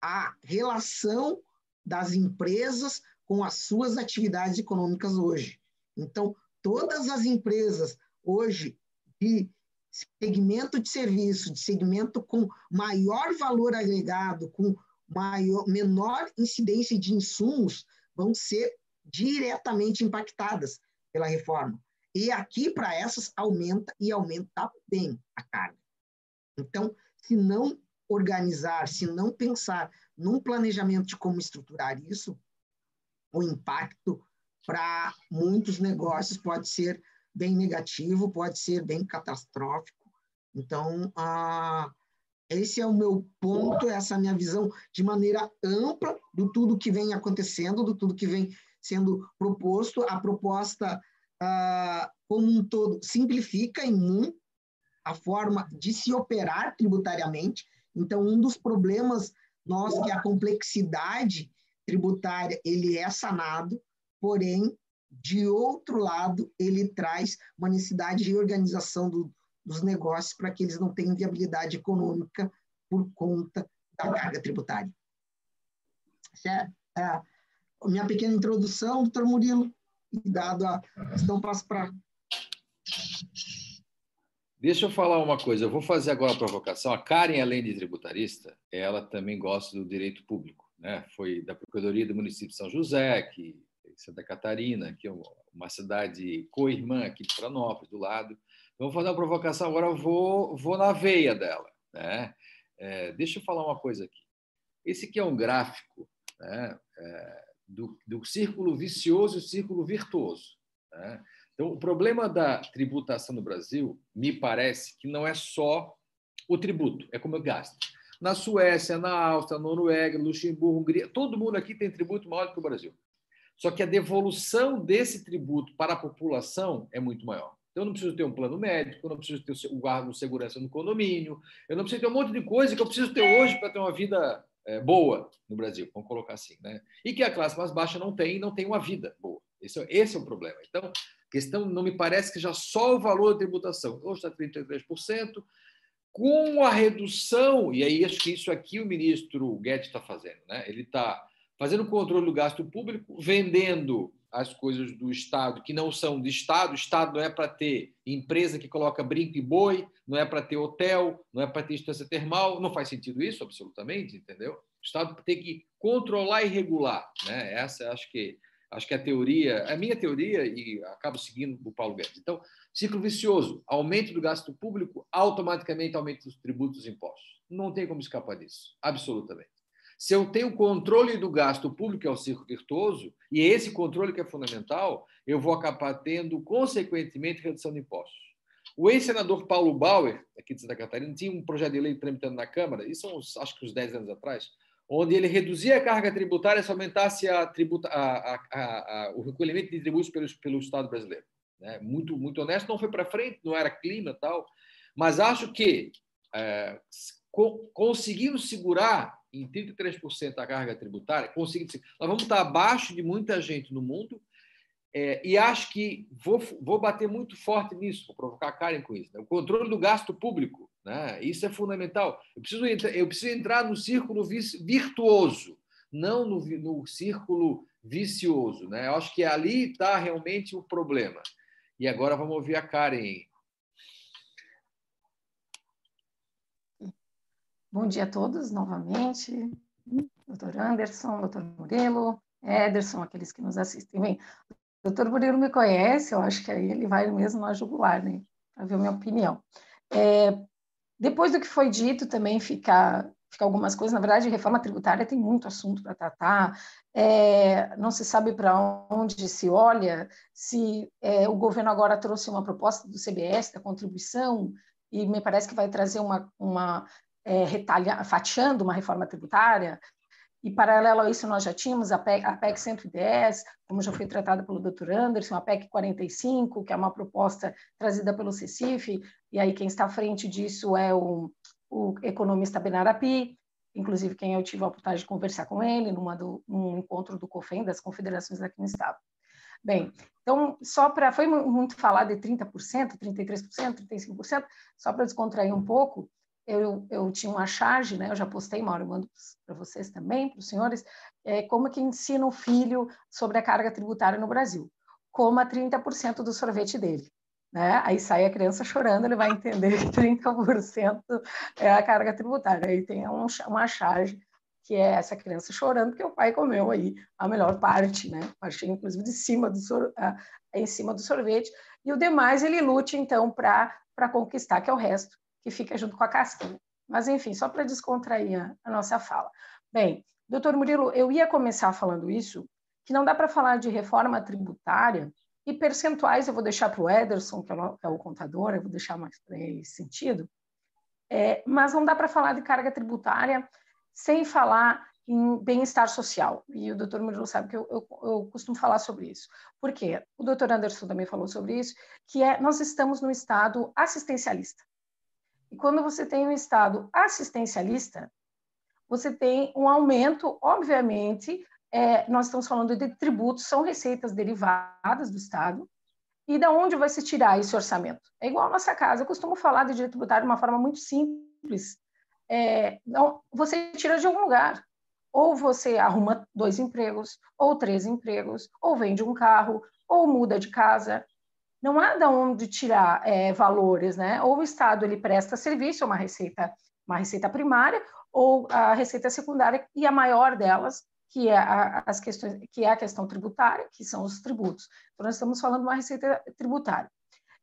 a relação das empresas com as suas atividades econômicas hoje. Então, todas as empresas hoje de segmento de serviço, de segmento com maior valor agregado, com maior, menor incidência de insumos, vão ser diretamente impactadas pela reforma. E aqui, para essas, aumenta e aumenta bem a carga. Então, se não organizar, se não pensar num planejamento de como estruturar isso, o impacto para muitos negócios pode ser bem negativo, pode ser bem catastrófico. Então, ah, esse é o meu ponto, essa é a minha visão de maneira ampla do tudo que vem acontecendo, do tudo que vem sendo proposto. A proposta, ah, como um todo, simplifica em muito a forma de se operar tributariamente. Então, um dos problemas nós que a complexidade tributária ele é sanado, porém de outro lado ele traz uma necessidade de organização do, dos negócios para que eles não tenham viabilidade econômica por conta da carga tributária. Essa é, é minha pequena introdução, doutor Murilo, e dado a questão, passo para Deixa eu falar uma coisa, eu vou fazer agora a provocação. A Karen, além de tributarista, ela também gosta do direito público. Né? Foi da Procuradoria do município de São José, que Santa Catarina, que é uma cidade co-irmã aqui de Franópolis, do lado. Vou fazer uma provocação, agora vou, vou na veia dela. Né? É, deixa eu falar uma coisa aqui. Esse aqui é um gráfico né? é, do, do círculo vicioso e círculo virtuoso. Né? Então, o problema da tributação no Brasil, me parece que não é só o tributo, é como eu gasto. Na Suécia, na Áustria, Noruega, Luxemburgo, Hungria, todo mundo aqui tem tributo maior do que o Brasil. Só que a devolução desse tributo para a população é muito maior. Então, eu não preciso ter um plano médico, eu não preciso ter o guarda de segurança no condomínio, eu não preciso ter um monte de coisa que eu preciso ter hoje para ter uma vida é, boa no Brasil, vamos colocar assim. Né? E que a classe mais baixa não tem, não tem uma vida boa. Esse, é, esse é o problema. Então, questão não me parece que já só o valor da tributação, hoje está 33%, com a redução, e aí acho que isso aqui o ministro Guedes está fazendo, né? ele está fazendo controle do gasto público, vendendo as coisas do Estado que não são de Estado. O Estado não é para ter empresa que coloca brinco e boi, não é para ter hotel, não é para ter instância termal. Não faz sentido isso, absolutamente, entendeu? O Estado tem que controlar e regular. Né? Essa acho que Acho que a teoria, a minha teoria, e acabo seguindo o Paulo Guedes. Então, ciclo vicioso, aumento do gasto público, automaticamente aumento dos tributos e impostos. Não tem como escapar disso, absolutamente. Se eu tenho controle do gasto público, que é o ciclo virtuoso, e é esse controle que é fundamental, eu vou acabar tendo, consequentemente, redução de impostos. O ex-senador Paulo Bauer, aqui de Santa Catarina, tinha um projeto de lei tramitando na Câmara, isso são, acho que uns 10 anos atrás, onde ele reduzia a carga tributária se aumentasse a tributa, a, a, o recolhimento de tributos pelo, pelo Estado brasileiro. Né? Muito, muito honesto, não foi para frente, não era clima tal, mas acho que é, co conseguindo segurar em 33% a carga tributária, conseguindo, nós vamos estar abaixo de muita gente no mundo é, e acho que vou, vou bater muito forte nisso, vou provocar a Karen com isso. Né? O controle do gasto público né? Isso é fundamental. Eu preciso, eu preciso entrar no círculo virtuoso, não no, no círculo vicioso. Né? Eu acho que ali está realmente o problema. E agora vamos ouvir a Karen. Bom dia a todos novamente. Doutor Anderson, doutor Murilo, Ederson, aqueles que nos assistem. Bem, o doutor Murilo me conhece, eu acho que aí ele vai mesmo na jugular, né? Para ver a minha opinião. É, depois do que foi dito, também fica, ficar algumas coisas. Na verdade, reforma tributária tem muito assunto para tratar. É, não se sabe para onde se olha. Se é, o governo agora trouxe uma proposta do CBS da contribuição e me parece que vai trazer uma, uma é, retalha, fatiando uma reforma tributária. E, paralelo a isso, nós já tínhamos a PEC, a PEC 110, como já foi tratada pelo Dr. Anderson, a PEC 45, que é uma proposta trazida pelo CECIF, e aí quem está à frente disso é o, o economista Benarapi, inclusive quem eu tive a oportunidade de conversar com ele numa do, num encontro do COFEM, das confederações aqui no Estado. Bem, então, só para. Foi muito falar de 30%, 33%, 35%, só para descontrair um pouco, eu, eu tinha uma charge, né? Eu já postei, Mauro, eu mando para vocês também, para os senhores, é, como que ensina o filho sobre a carga tributária no Brasil. Coma 30% do sorvete dele. Né? Aí sai a criança chorando, ele vai entender que 30% é a carga tributária. Aí tem um, uma charge que é essa criança chorando porque o pai comeu aí a melhor parte, né? Parte inclusive de cima do sor, em cima do sorvete e o demais ele lute então para para conquistar que é o resto que fica junto com a casquinha. Mas, enfim, só para descontrair a, a nossa fala. Bem, doutor Murilo, eu ia começar falando isso, que não dá para falar de reforma tributária e percentuais eu vou deixar para o Ederson, que é é o contador, eu vou deixar mais para ele sentido, é, mas não dá para falar de carga tributária sem falar em bem-estar social. E o doutor Murilo sabe que eu, eu, eu, costumo falar sobre isso. Por quê? O doutor Anderson também falou sobre isso, que é nós estamos no estado assistencialista. E quando você tem um Estado assistencialista, você tem um aumento, obviamente, é, nós estamos falando de tributos, são receitas derivadas do Estado, e da onde vai se tirar esse orçamento? É igual a nossa casa, eu costumo falar de direito tributário de uma forma muito simples. É, não, você tira de algum lugar. Ou você arruma dois empregos, ou três empregos, ou vende um carro, ou muda de casa, não há de onde tirar é, valores, né? Ou o Estado ele presta serviço, uma receita, uma receita primária, ou a receita secundária e a maior delas, que é a, as questões, que é a questão tributária, que são os tributos. Então nós estamos falando de uma receita tributária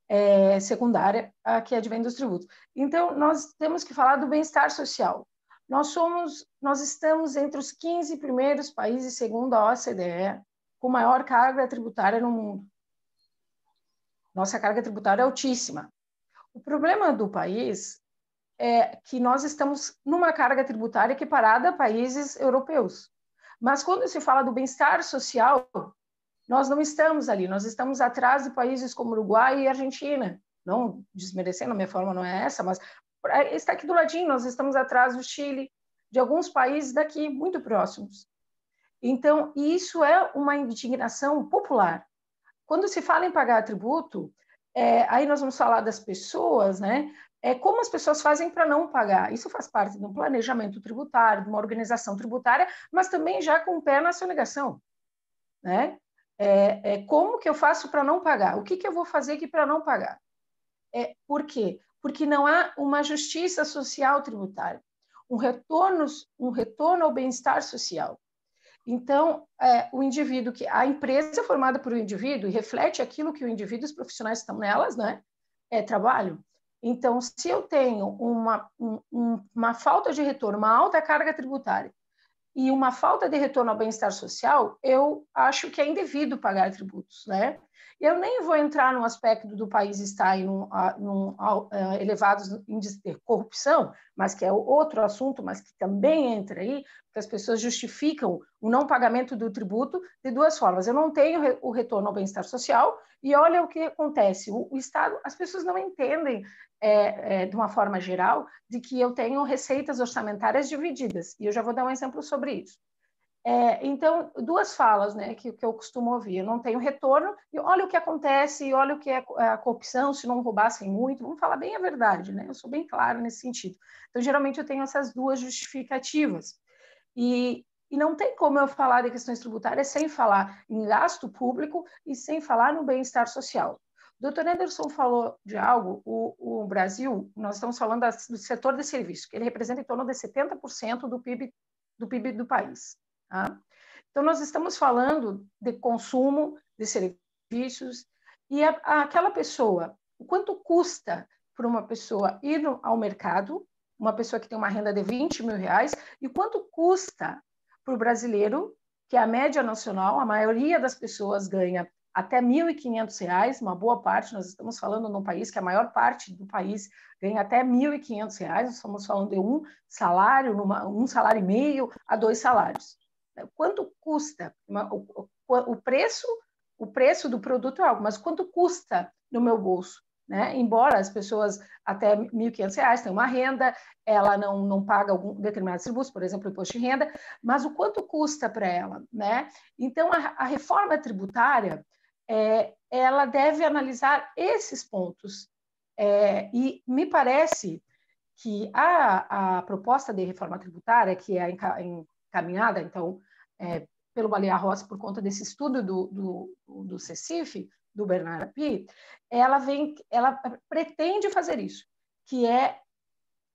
é, secundária, a, que advém dos tributos. Então nós temos que falar do bem-estar social. Nós somos, nós estamos entre os 15 primeiros países, segundo a OCDE, com maior carga tributária no mundo. Nossa carga tributária é altíssima. O problema do país é que nós estamos numa carga tributária equiparada a países europeus. Mas quando se fala do bem-estar social, nós não estamos ali, nós estamos atrás de países como Uruguai e Argentina. Não desmerecendo, a minha forma não é essa, mas está aqui do ladinho, nós estamos atrás do Chile, de alguns países daqui, muito próximos. Então, isso é uma indignação popular. Quando se fala em pagar tributo, é, aí nós vamos falar das pessoas, né? É como as pessoas fazem para não pagar. Isso faz parte de um planejamento tributário, de uma organização tributária, mas também já com o pé na sonegação, né? É, é como que eu faço para não pagar? O que, que eu vou fazer aqui para não pagar? É, por quê? Porque não há uma justiça social tributária, um retorno, um retorno ao bem-estar social. Então, é, o indivíduo que a empresa é formada por um indivíduo e reflete aquilo que o indivíduo e os profissionais estão nelas, né? É trabalho. Então, se eu tenho uma, um, uma falta de retorno, uma alta carga tributária e uma falta de retorno ao bem-estar social, eu acho que é indevido pagar tributos, né? Eu nem vou entrar no aspecto do país estar em um, uh, elevados índices de corrupção, mas que é outro assunto, mas que também entra aí, porque as pessoas justificam o não pagamento do tributo de duas formas. Eu não tenho o retorno ao bem-estar social e olha o que acontece. O, o Estado, as pessoas não entendem é, é, de uma forma geral de que eu tenho receitas orçamentárias divididas. E eu já vou dar um exemplo sobre isso. É, então, duas falas né, que, que eu costumo ouvir. Eu não tenho retorno, e olha o que acontece, e olha o que é a corrupção, se não roubassem muito. Vamos falar bem a verdade, né? Eu sou bem claro nesse sentido. Então, geralmente, eu tenho essas duas justificativas. E, e não tem como eu falar de questões tributárias sem falar em gasto público e sem falar no bem-estar social. Dr. Anderson falou de algo, o, o Brasil, nós estamos falando do setor de serviços, que ele representa em torno de 70% do PIB do PIB do país. Tá? Então, nós estamos falando de consumo de serviços e a, a, aquela pessoa, o quanto custa para uma pessoa ir no, ao mercado uma pessoa que tem uma renda de 20 mil reais e quanto custa para o brasileiro, que é a média nacional, a maioria das pessoas ganha até R$ 1.500, uma boa parte, nós estamos falando num país que a maior parte do país ganha até R$ 1.500, nós estamos falando de um salário, numa, um salário e meio a dois salários. Quanto custa? o, o, preço o preço do produto é algo, mas quanto custa no meu bolso? Né? Embora as pessoas até R$ 1.500 tenham uma renda, ela não, não paga algum determinado tributo, por exemplo, imposto de renda, mas o quanto custa para ela? Né? Então, a, a reforma tributária, é, ela deve analisar esses pontos. É, e me parece que a, a proposta de reforma tributária, que é encaminhada, então, é, pelo Balear Rossi, por conta desse estudo do, do, do CECIF, do Bernard Api, ela vem, ela pretende fazer isso, que é,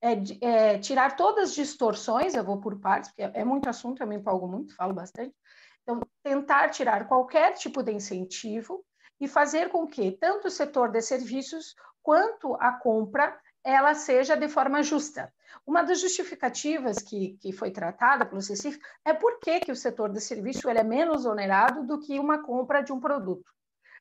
é, é, tirar todas as distorções, eu vou por partes, porque é muito assunto, eu me empolgo muito, falo bastante, então, tentar tirar qualquer tipo de incentivo e fazer com que tanto o setor de serviços quanto a compra ela seja de forma justa. Uma das justificativas que, que foi tratada pelo CECIF é por que, que o setor de serviço ele é menos onerado do que uma compra de um produto.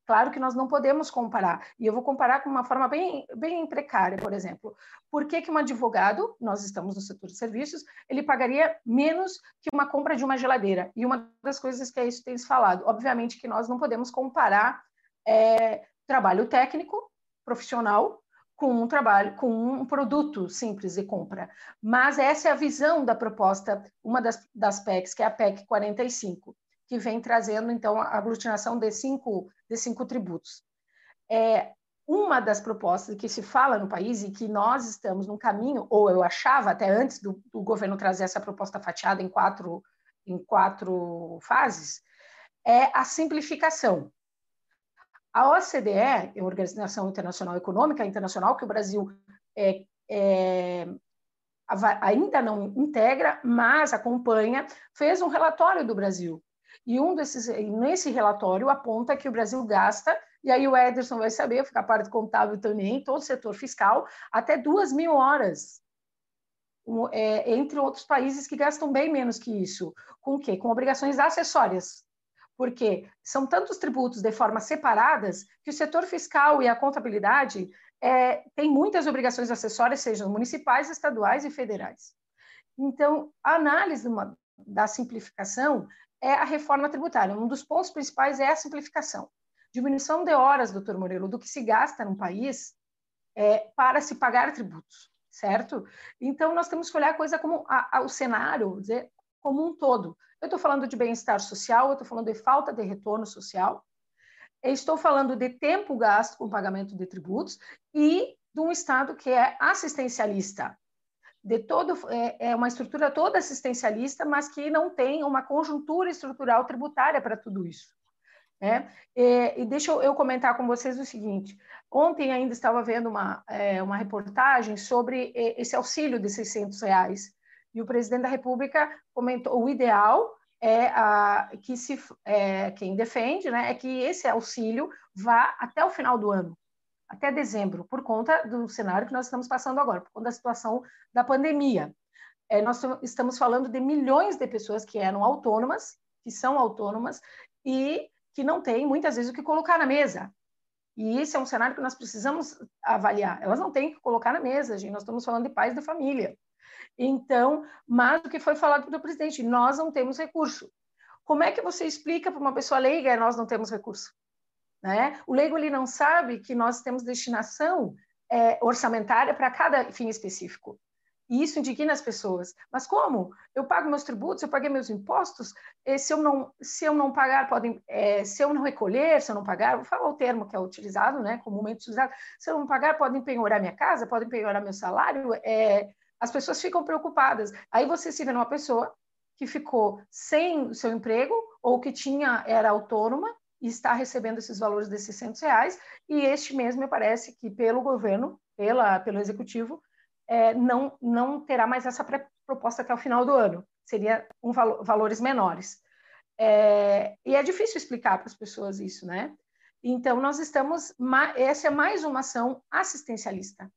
Claro que nós não podemos comparar, e eu vou comparar com uma forma bem, bem precária, por exemplo. Por que, que um advogado, nós estamos no setor de serviços, ele pagaria menos que uma compra de uma geladeira? E uma das coisas que é isso tem se falado, obviamente que nós não podemos comparar é, trabalho técnico, profissional, com um trabalho, com um produto simples de compra. Mas essa é a visão da proposta, uma das, das PECs, que é a PEC 45 que vem trazendo, então, a aglutinação de cinco, de cinco tributos. É, uma das propostas que se fala no país e que nós estamos no caminho, ou eu achava até antes do, do governo trazer essa proposta fatiada em quatro, em quatro fases, é a simplificação. A OCDE, a Organização Internacional Econômica Internacional, que o Brasil é, é, ainda não integra, mas acompanha, fez um relatório do Brasil e um desses, nesse relatório aponta que o Brasil gasta, e aí o Ederson vai saber, ficar parte contábil também, todo o setor fiscal, até duas mil horas. É, entre outros países que gastam bem menos que isso. Com o quê? Com obrigações acessórias. Porque são tantos tributos de forma separadas que o setor fiscal e a contabilidade é, tem muitas obrigações acessórias, sejam municipais, estaduais e federais. Então, a análise uma, da simplificação é a reforma tributária. Um dos pontos principais é a simplificação. Diminuição de horas, doutor Morelo, do que se gasta no país é, para se pagar tributos, certo? Então, nós temos que olhar a coisa como a, a, o cenário, dizer, como um todo. Eu estou falando de bem-estar social, eu estou falando de falta de retorno social, estou falando de tempo gasto com pagamento de tributos e de um Estado que é assistencialista, de todo é, é, uma estrutura toda assistencialista, mas que não tem uma conjuntura estrutural tributária para tudo isso. Né? E, e deixa eu, comentar com vocês o seguinte: ontem ainda estava vendo uma, é, uma reportagem sobre esse auxílio de 600 reais e o presidente da República comentou o ideal é a, que se é, quem defende, né, é que esse auxílio vá até o final do ano até dezembro, por conta do cenário que nós estamos passando agora, por conta da situação da pandemia. É, nós estamos falando de milhões de pessoas que eram autônomas, que são autônomas e que não têm muitas vezes o que colocar na mesa. E esse é um cenário que nós precisamos avaliar. Elas não têm que colocar na mesa, gente. Nós estamos falando de pais de família. Então, mais do que foi falado pelo presidente, nós não temos recurso. Como é que você explica para uma pessoa leiga nós não temos recurso? Né? O leigo ele não sabe que nós temos destinação é, orçamentária para cada fim específico. E isso indigna as pessoas. Mas como? Eu pago meus tributos, eu paguei meus impostos, se eu não, se eu não pagar, podem, é, se eu não recolher, se eu não pagar, vou falar o termo que é utilizado, né, comumente utilizado, se eu não pagar, podem penhorar minha casa, podem penhorar meu salário, é, as pessoas ficam preocupadas. Aí você se vê numa pessoa que ficou sem o seu emprego ou que tinha era autônoma e está recebendo esses valores de 600 reais, e este mês me parece que pelo governo, pela, pelo executivo, é, não, não terá mais essa proposta até o final do ano, seria um valo, valores menores. É, e é difícil explicar para as pessoas isso, né? Então, nós estamos, essa é mais uma ação assistencialista.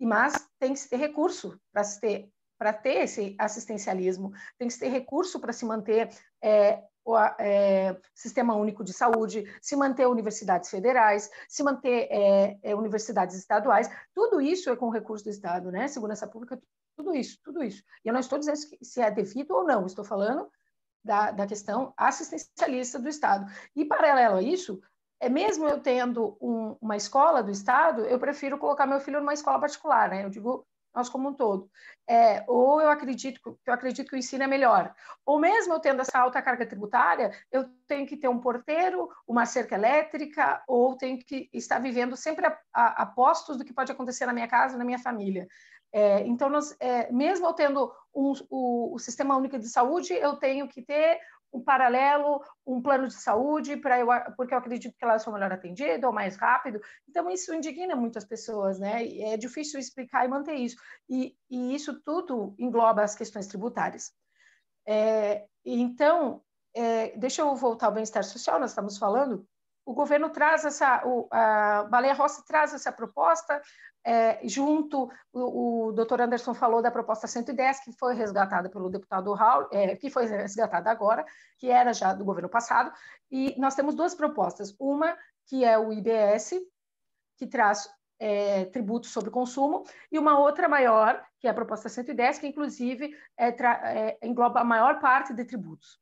Mas tem que se ter recurso para se ter para ter esse assistencialismo, tem que ter recurso para se manter é, o é, sistema único de saúde, se manter universidades federais, se manter é, é, universidades estaduais, tudo isso é com recurso do Estado, né? Segurança pública, tudo isso, tudo isso. E eu não estou dizendo se é devido ou não, estou falando da, da questão assistencialista do Estado. E paralelo a isso, é mesmo eu tendo um, uma escola do Estado, eu prefiro colocar meu filho numa escola particular, né? Eu digo nós como um todo. É, ou eu acredito, eu acredito que o ensino é melhor. Ou mesmo eu tendo essa alta carga tributária, eu tenho que ter um porteiro, uma cerca elétrica, ou tenho que estar vivendo sempre a, a, a postos do que pode acontecer na minha casa, na minha família. É, então, nós, é, mesmo eu tendo um, o, o Sistema Único de Saúde, eu tenho que ter um paralelo, um plano de saúde, para eu, porque eu acredito que elas são melhor atendidas ou mais rápido. Então, isso indigna muitas pessoas, né? E é difícil explicar e manter isso. E, e isso tudo engloba as questões tributárias. É, então, é, deixa eu voltar ao bem-estar social, nós estamos falando. O governo traz essa, o, a Baleia Rossi traz essa proposta, é, junto, o, o doutor Anderson falou da proposta 110, que foi resgatada pelo deputado Raul, é, que foi resgatada agora, que era já do governo passado, e nós temos duas propostas. Uma, que é o IBS, que traz é, tributos sobre consumo, e uma outra maior, que é a proposta 110, que inclusive é, é, engloba a maior parte de tributos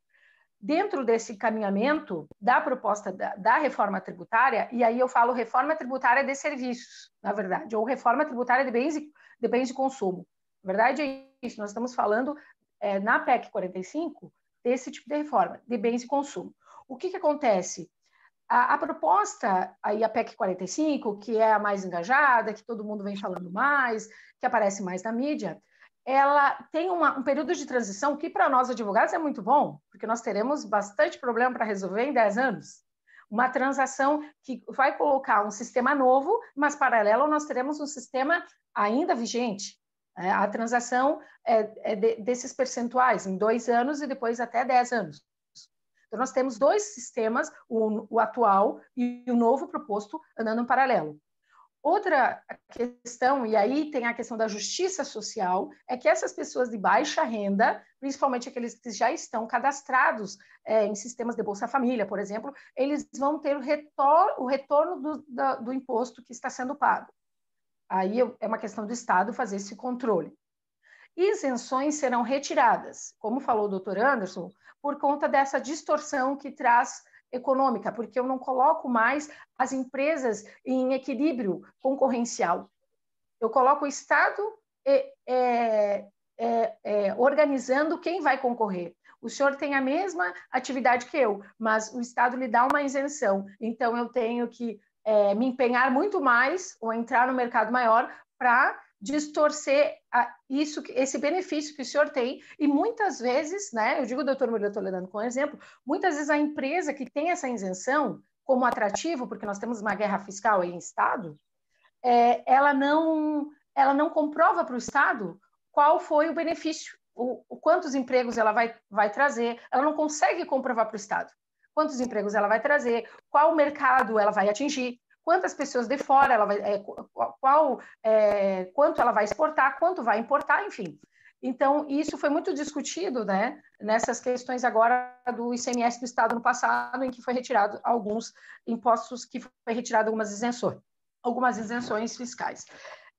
dentro desse caminhamento da proposta da, da, reforma tributária, e aí eu falo reforma tributária de serviços, na verdade, ou reforma tributária de bens, de bens de consumo. Na verdade é isso, nós estamos falando é, na PEC 45 desse tipo de reforma, de bens de consumo. O que, que acontece? A, a, proposta, aí a PEC 45, que é a mais engajada, que todo mundo vem falando mais, que aparece mais na mídia, ela tem uma, um período de transição que, para nós advogados, é muito bom, porque nós teremos bastante problema para resolver em 10 anos. Uma transação que vai colocar um sistema novo, mas paralelo nós teremos um sistema ainda vigente. É, a transação é, é de, desses percentuais em dois anos e depois até 10 anos. Então, nós temos dois sistemas, o, o atual e o novo proposto, andando em paralelo. Outra questão, e aí tem a questão da justiça social, é que essas pessoas de baixa renda, principalmente aqueles que já estão cadastrados é, em sistemas de Bolsa Família, por exemplo, eles vão ter o, retor o retorno do, da, do imposto que está sendo pago. Aí é uma questão do Estado fazer esse controle. Isenções serão retiradas, como falou o doutor Anderson, por conta dessa distorção que traz econômica, porque eu não coloco mais as empresas em equilíbrio concorrencial. Eu coloco o Estado é, é, é, organizando quem vai concorrer. O senhor tem a mesma atividade que eu, mas o Estado lhe dá uma isenção. Então, eu tenho que é, me empenhar muito mais ou entrar no mercado maior para distorcer a, isso, esse benefício que o senhor tem, e muitas vezes, né, eu digo, doutor Murilo Toledano com exemplo, muitas vezes a empresa que tem essa isenção como atrativo, porque nós temos uma guerra fiscal em Estado, é, ela, não, ela não comprova para o Estado qual foi o benefício, o, o, quantos empregos ela vai, vai trazer, ela não consegue comprovar para o Estado quantos empregos ela vai trazer, qual mercado ela vai atingir quantas pessoas de fora ela vai, é, qual, é, quanto ela vai exportar, quanto vai importar, enfim. Então, isso foi muito discutido né, nessas questões agora do ICMS do Estado no passado, em que foi retirado alguns impostos, que foi retirado algumas isenções, algumas isenções fiscais.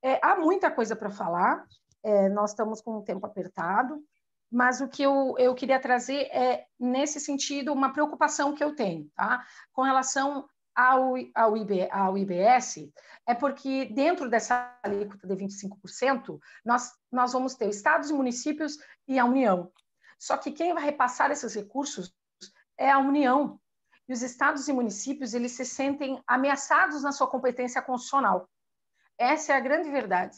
É, há muita coisa para falar, é, nós estamos com o tempo apertado, mas o que eu, eu queria trazer é, nesse sentido, uma preocupação que eu tenho, tá? com relação ao, ao, IB, ao IBS é porque dentro dessa alíquota de 25%, nós, nós vamos ter estados e municípios e a União. Só que quem vai repassar esses recursos é a União. E os estados e municípios, eles se sentem ameaçados na sua competência constitucional. Essa é a grande verdade.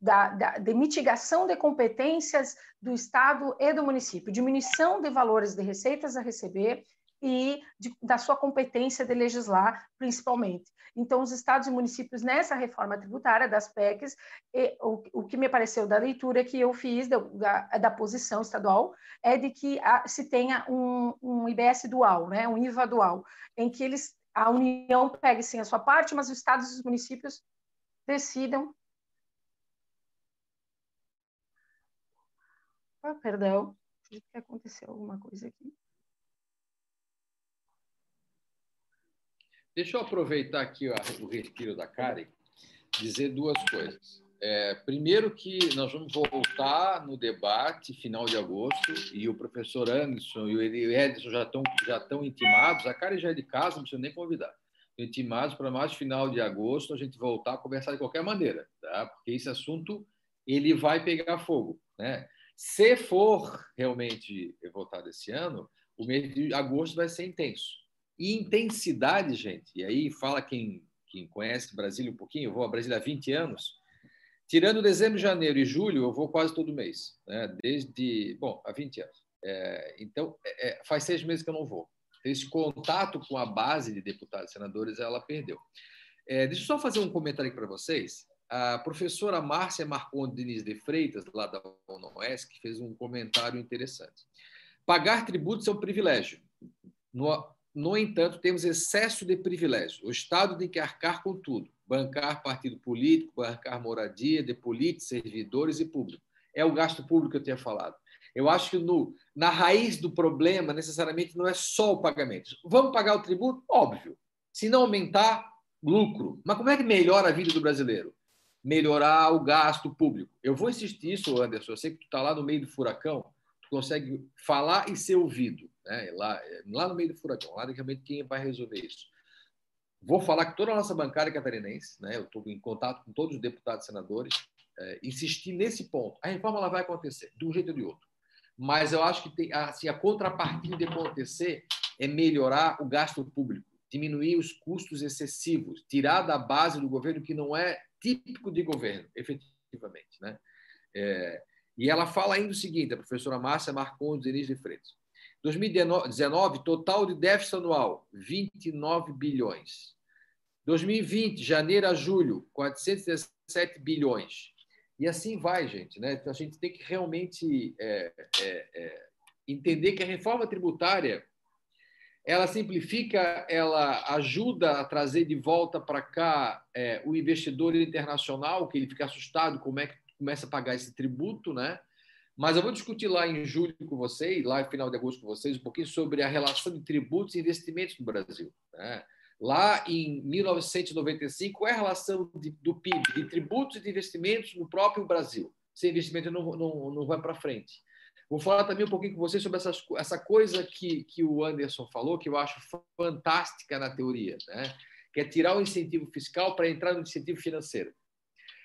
Da, da, de mitigação de competências do Estado e do município, diminuição de valores de receitas a receber e de, da sua competência de legislar, principalmente. Então, os estados e municípios, nessa reforma tributária das PECs, e, o, o, que me pareceu da leitura que eu fiz da, da, da posição estadual é de que a, se tenha um, um IBS dual, né, um IVA dual, em que eles a União pegue sim a sua parte, mas os estados e os municípios decidam. Oh, perdão, que aconteceu alguma coisa aqui. Deixa eu aproveitar aqui o respiro da Karen, dizer duas coisas. É, primeiro que nós vamos voltar no debate final de agosto e o professor Anderson e o Edson já estão já estão intimados. A Karen já é de casa, não precisa nem convidar. Intimados para mais final de agosto a gente voltar a conversar de qualquer maneira, tá? Porque esse assunto ele vai pegar fogo, né? Se for realmente votado esse ano, o mês de agosto vai ser intenso. E intensidade, gente, e aí fala quem, quem conhece Brasília um pouquinho, eu vou a Brasília há 20 anos, Tirando dezembro, janeiro e julho, eu vou quase todo mês, né? desde, bom, há 20 anos. É, então, é, é, faz seis meses que eu não vou. Esse contato com a base de deputados e senadores, ela perdeu. É, deixa eu só fazer um comentário aqui para vocês. A professora Márcia Marcondes Diniz de Freitas, lá da UNOESC, fez um comentário interessante. Pagar tributos é um privilégio. No, no entanto, temos excesso de privilégio. O Estado tem que arcar com tudo bancar partido político, bancar moradia de políticos, servidores e público. É o gasto público que eu tinha falado. Eu acho que no, na raiz do problema, necessariamente, não é só o pagamento. Vamos pagar o tributo? Óbvio. Se não aumentar, lucro. Mas como é que melhora a vida do brasileiro? Melhorar o gasto público. Eu vou insistir isso, Anderson. Eu sei que tu está lá no meio do furacão, tu consegue falar e ser ouvido. Né? Lá, lá no meio do furacão. Lá, realmente, quem vai resolver isso? Vou falar que toda a nossa bancada catarinense, né, eu estou em contato com todos os deputados e senadores, é, insistir nesse ponto. A reforma ela vai acontecer, de um jeito ou de outro. Mas eu acho que tem, assim, a contrapartida de acontecer é melhorar o gasto público, diminuir os custos excessivos, tirar da base do governo que não é típico de governo, efetivamente. Né? É, e ela fala ainda o seguinte, a professora Márcia Marcondes Denise de Freitas. 2019, total de déficit anual, 29 bilhões. 2020, janeiro a julho, 417 bilhões. E assim vai, gente. Né? Então, a gente tem que realmente é, é, é, entender que a reforma tributária ela simplifica, ela ajuda a trazer de volta para cá é, o investidor internacional, que ele fica assustado como é que começa a pagar esse tributo, né? Mas eu vou discutir lá em julho com vocês, lá no final de agosto com vocês, um pouquinho sobre a relação de tributos e investimentos no Brasil. Né? Lá em 1995, qual é a relação de, do PIB, de tributos e de investimentos no próprio Brasil? Sem investimento não, não, não vai para frente. Vou falar também um pouquinho com vocês sobre essas, essa coisa que, que o Anderson falou, que eu acho fantástica na teoria, né? que é tirar o incentivo fiscal para entrar no incentivo financeiro.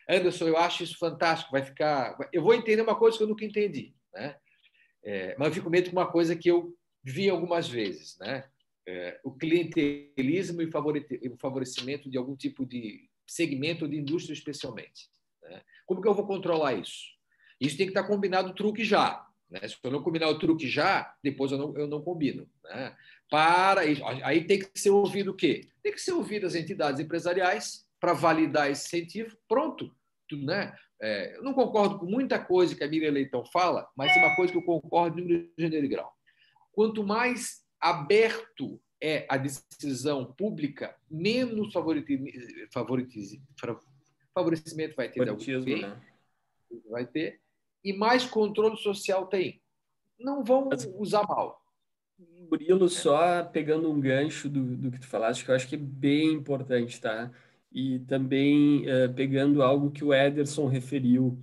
Anderson, eu acho isso fantástico, vai ficar... Eu vou entender uma coisa que eu nunca entendi, né? É, mas eu fico medo com uma coisa que eu vi algumas vezes, né? é, o clientelismo e o favorecimento de algum tipo de segmento de indústria, especialmente. Né? Como que eu vou controlar isso? Isso tem que estar combinado o truque já. Né? Se eu não combinar o truque já, depois eu não, eu não combino. Né? Para. Aí tem que ser ouvido o quê? Tem que ser ouvido as entidades empresariais para validar esse incentivo. Pronto. Né? É, eu não concordo com muita coisa que a Miriam Leitão fala, mas tem uma coisa que eu concordo no gênero e grau. Quanto mais aberto é a decisão pública, menos favorecimento vai ter alguém, né? vai ter, e mais controle social tem. Não vão usar mal. Murilo, só pegando um gancho do, do que tu falaste, que eu acho que é bem importante, tá? E também uh, pegando algo que o Ederson referiu.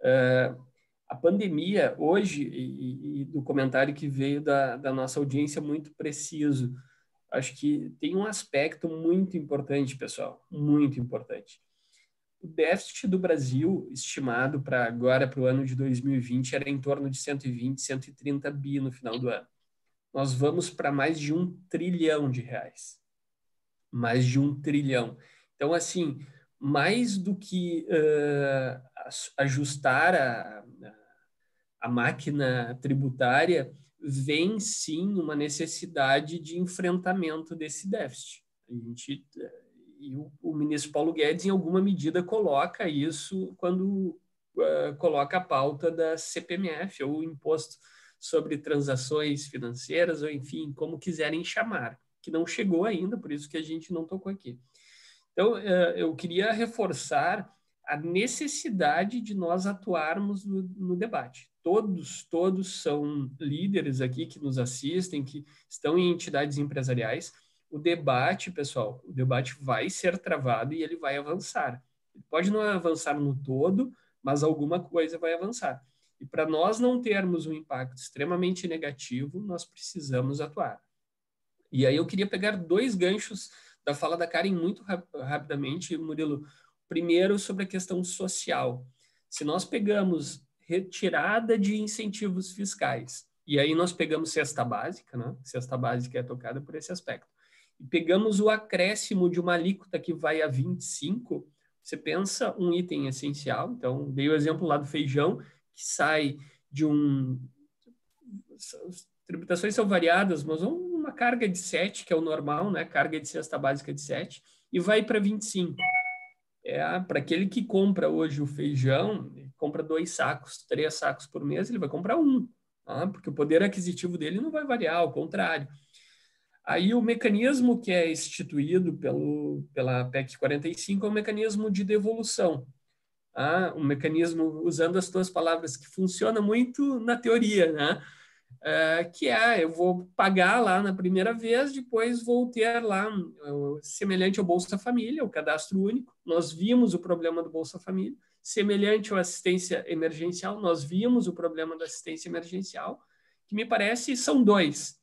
Uh, a pandemia, hoje, e, e, do comentário que veio da, da nossa audiência muito preciso, acho que tem um aspecto muito importante, pessoal, muito importante. O déficit do Brasil, estimado para agora, para o ano de 2020, era em torno de 120, 130 bi no final do ano. Nós vamos para mais de um trilhão de reais. Mais de um trilhão. Então, assim, mais do que uh, ajustar a, a máquina tributária, vem sim uma necessidade de enfrentamento desse déficit. A gente, e o, o ministro Paulo Guedes, em alguma medida, coloca isso quando uh, coloca a pauta da CPMF, ou Imposto sobre Transações Financeiras, ou enfim, como quiserem chamar, que não chegou ainda, por isso que a gente não tocou aqui. Então, uh, eu queria reforçar a necessidade de nós atuarmos no, no debate todos, todos são líderes aqui que nos assistem, que estão em entidades empresariais. O debate, pessoal, o debate vai ser travado e ele vai avançar. Ele pode não avançar no todo, mas alguma coisa vai avançar. E para nós não termos um impacto extremamente negativo, nós precisamos atuar. E aí eu queria pegar dois ganchos da fala da Karen muito rap rapidamente, Murilo. Primeiro, sobre a questão social. Se nós pegamos retirada de incentivos fiscais, e aí nós pegamos cesta básica, né? Cesta básica é tocada por esse aspecto. E pegamos o acréscimo de uma alíquota que vai a 25, você pensa um item essencial, então dei o exemplo lá do feijão, que sai de um tributações são variadas, mas uma carga de 7, que é o normal, né? Carga de cesta básica de 7, e vai para 25. É, para aquele que compra hoje o feijão, compra dois sacos, três sacos por mês, ele vai comprar um, tá? porque o poder aquisitivo dele não vai variar, ao contrário. Aí o mecanismo que é instituído pelo, pela PEC 45 é um mecanismo de devolução. Tá? Um mecanismo, usando as tuas palavras, que funciona muito na teoria, né? É, que é, eu vou pagar lá na primeira vez, depois vou ter lá, semelhante ao Bolsa Família, o cadastro único, nós vimos o problema do Bolsa Família, semelhante à assistência emergencial, nós vimos o problema da assistência emergencial, que me parece são dois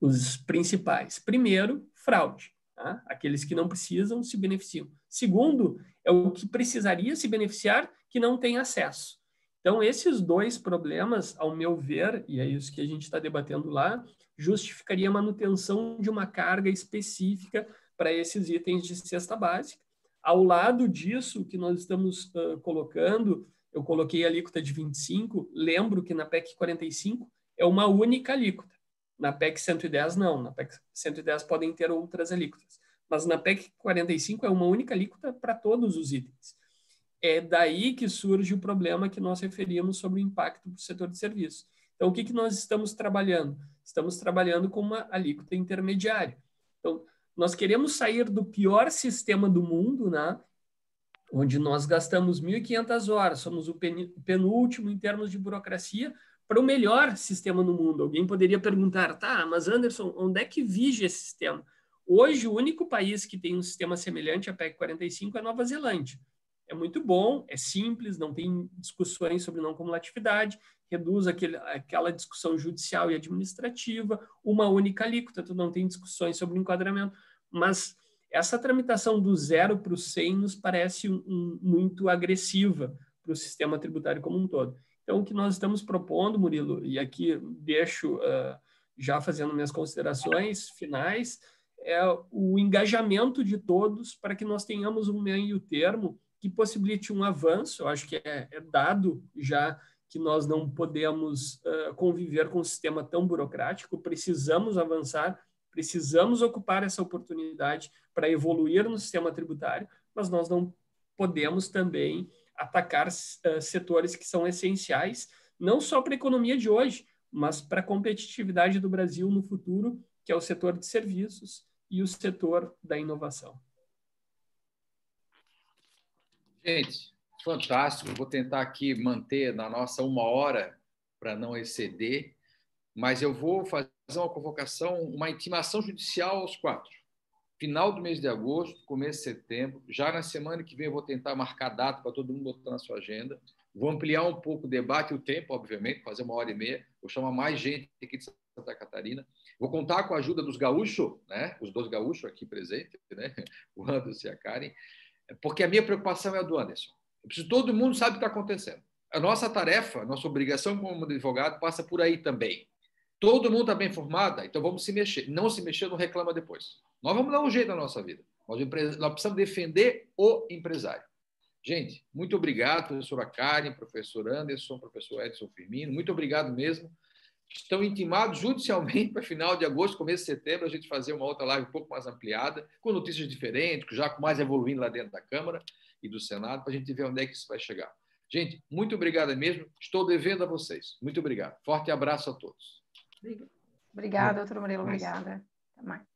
os principais. Primeiro, fraude. Tá? Aqueles que não precisam se beneficiam. Segundo, é o que precisaria se beneficiar que não tem acesso. Então, esses dois problemas, ao meu ver, e é isso que a gente está debatendo lá, justificaria a manutenção de uma carga específica para esses itens de cesta básica. Ao lado disso, que nós estamos uh, colocando, eu coloquei a alíquota de 25, lembro que na PEC 45 é uma única alíquota. Na PEC 110, não. Na PEC 110 podem ter outras alíquotas. Mas na PEC 45 é uma única alíquota para todos os itens. É daí que surge o problema que nós referimos sobre o impacto do setor de serviços. Então, o que, que nós estamos trabalhando? Estamos trabalhando com uma alíquota intermediária. Então, nós queremos sair do pior sistema do mundo, né? onde nós gastamos 1.500 horas, somos o penúltimo em termos de burocracia, para o melhor sistema no mundo. Alguém poderia perguntar, tá, mas Anderson, onde é que vige esse sistema? Hoje, o único país que tem um sistema semelhante à PEC 45 é Nova Zelândia. É muito bom, é simples, não tem discussões sobre não cumulatividade, reduz aquele, aquela discussão judicial e administrativa, uma única alíquota, tu não tem discussões sobre enquadramento, mas essa tramitação do zero para o 100 nos parece um, um, muito agressiva para o sistema tributário como um todo. Então, o que nós estamos propondo, Murilo, e aqui deixo uh, já fazendo minhas considerações finais, é o engajamento de todos para que nós tenhamos um meio termo que possibilite um avanço. Eu acho que é, é dado já que nós não podemos uh, conviver com um sistema tão burocrático, precisamos avançar, precisamos ocupar essa oportunidade para evoluir no sistema tributário, mas nós não podemos também atacar uh, setores que são essenciais, não só para a economia de hoje, mas para a competitividade do Brasil no futuro, que é o setor de serviços e o setor da inovação. Gente, fantástico. Vou tentar aqui manter na nossa uma hora para não exceder, mas eu vou fazer uma convocação, uma intimação judicial aos quatro final do mês de agosto, começo de setembro. Já na semana que vem eu vou tentar marcar data para todo mundo botar na sua agenda. Vou ampliar um pouco o debate e o tempo, obviamente, fazer uma hora e meia. Vou chamar mais gente aqui de Santa Catarina. Vou contar com a ajuda dos gaúchos, né? os dois gaúchos aqui presentes, né? o Anderson e a Karen, porque a minha preocupação é a do Anderson. Eu preciso, todo mundo sabe o que está acontecendo. A nossa tarefa, nossa obrigação como advogado passa por aí também. Todo mundo está bem informado, então vamos se mexer. Não se mexer, não reclama depois. Nós vamos dar um jeito na nossa vida. Nós, nós precisamos defender o empresário. Gente, muito obrigado, professora Karen, professor Anderson, professor Edson Firmino. Muito obrigado mesmo. Estão intimados judicialmente para final de agosto, começo de setembro, a gente fazer uma outra live um pouco mais ampliada, com notícias diferentes, já com mais evoluindo lá dentro da Câmara e do Senado, para a gente ver onde é que isso vai chegar. Gente, muito obrigado mesmo. Estou devendo a vocês. Muito obrigado. Forte abraço a todos. Obrigada, doutor Murilo. Obrigada. Até mais.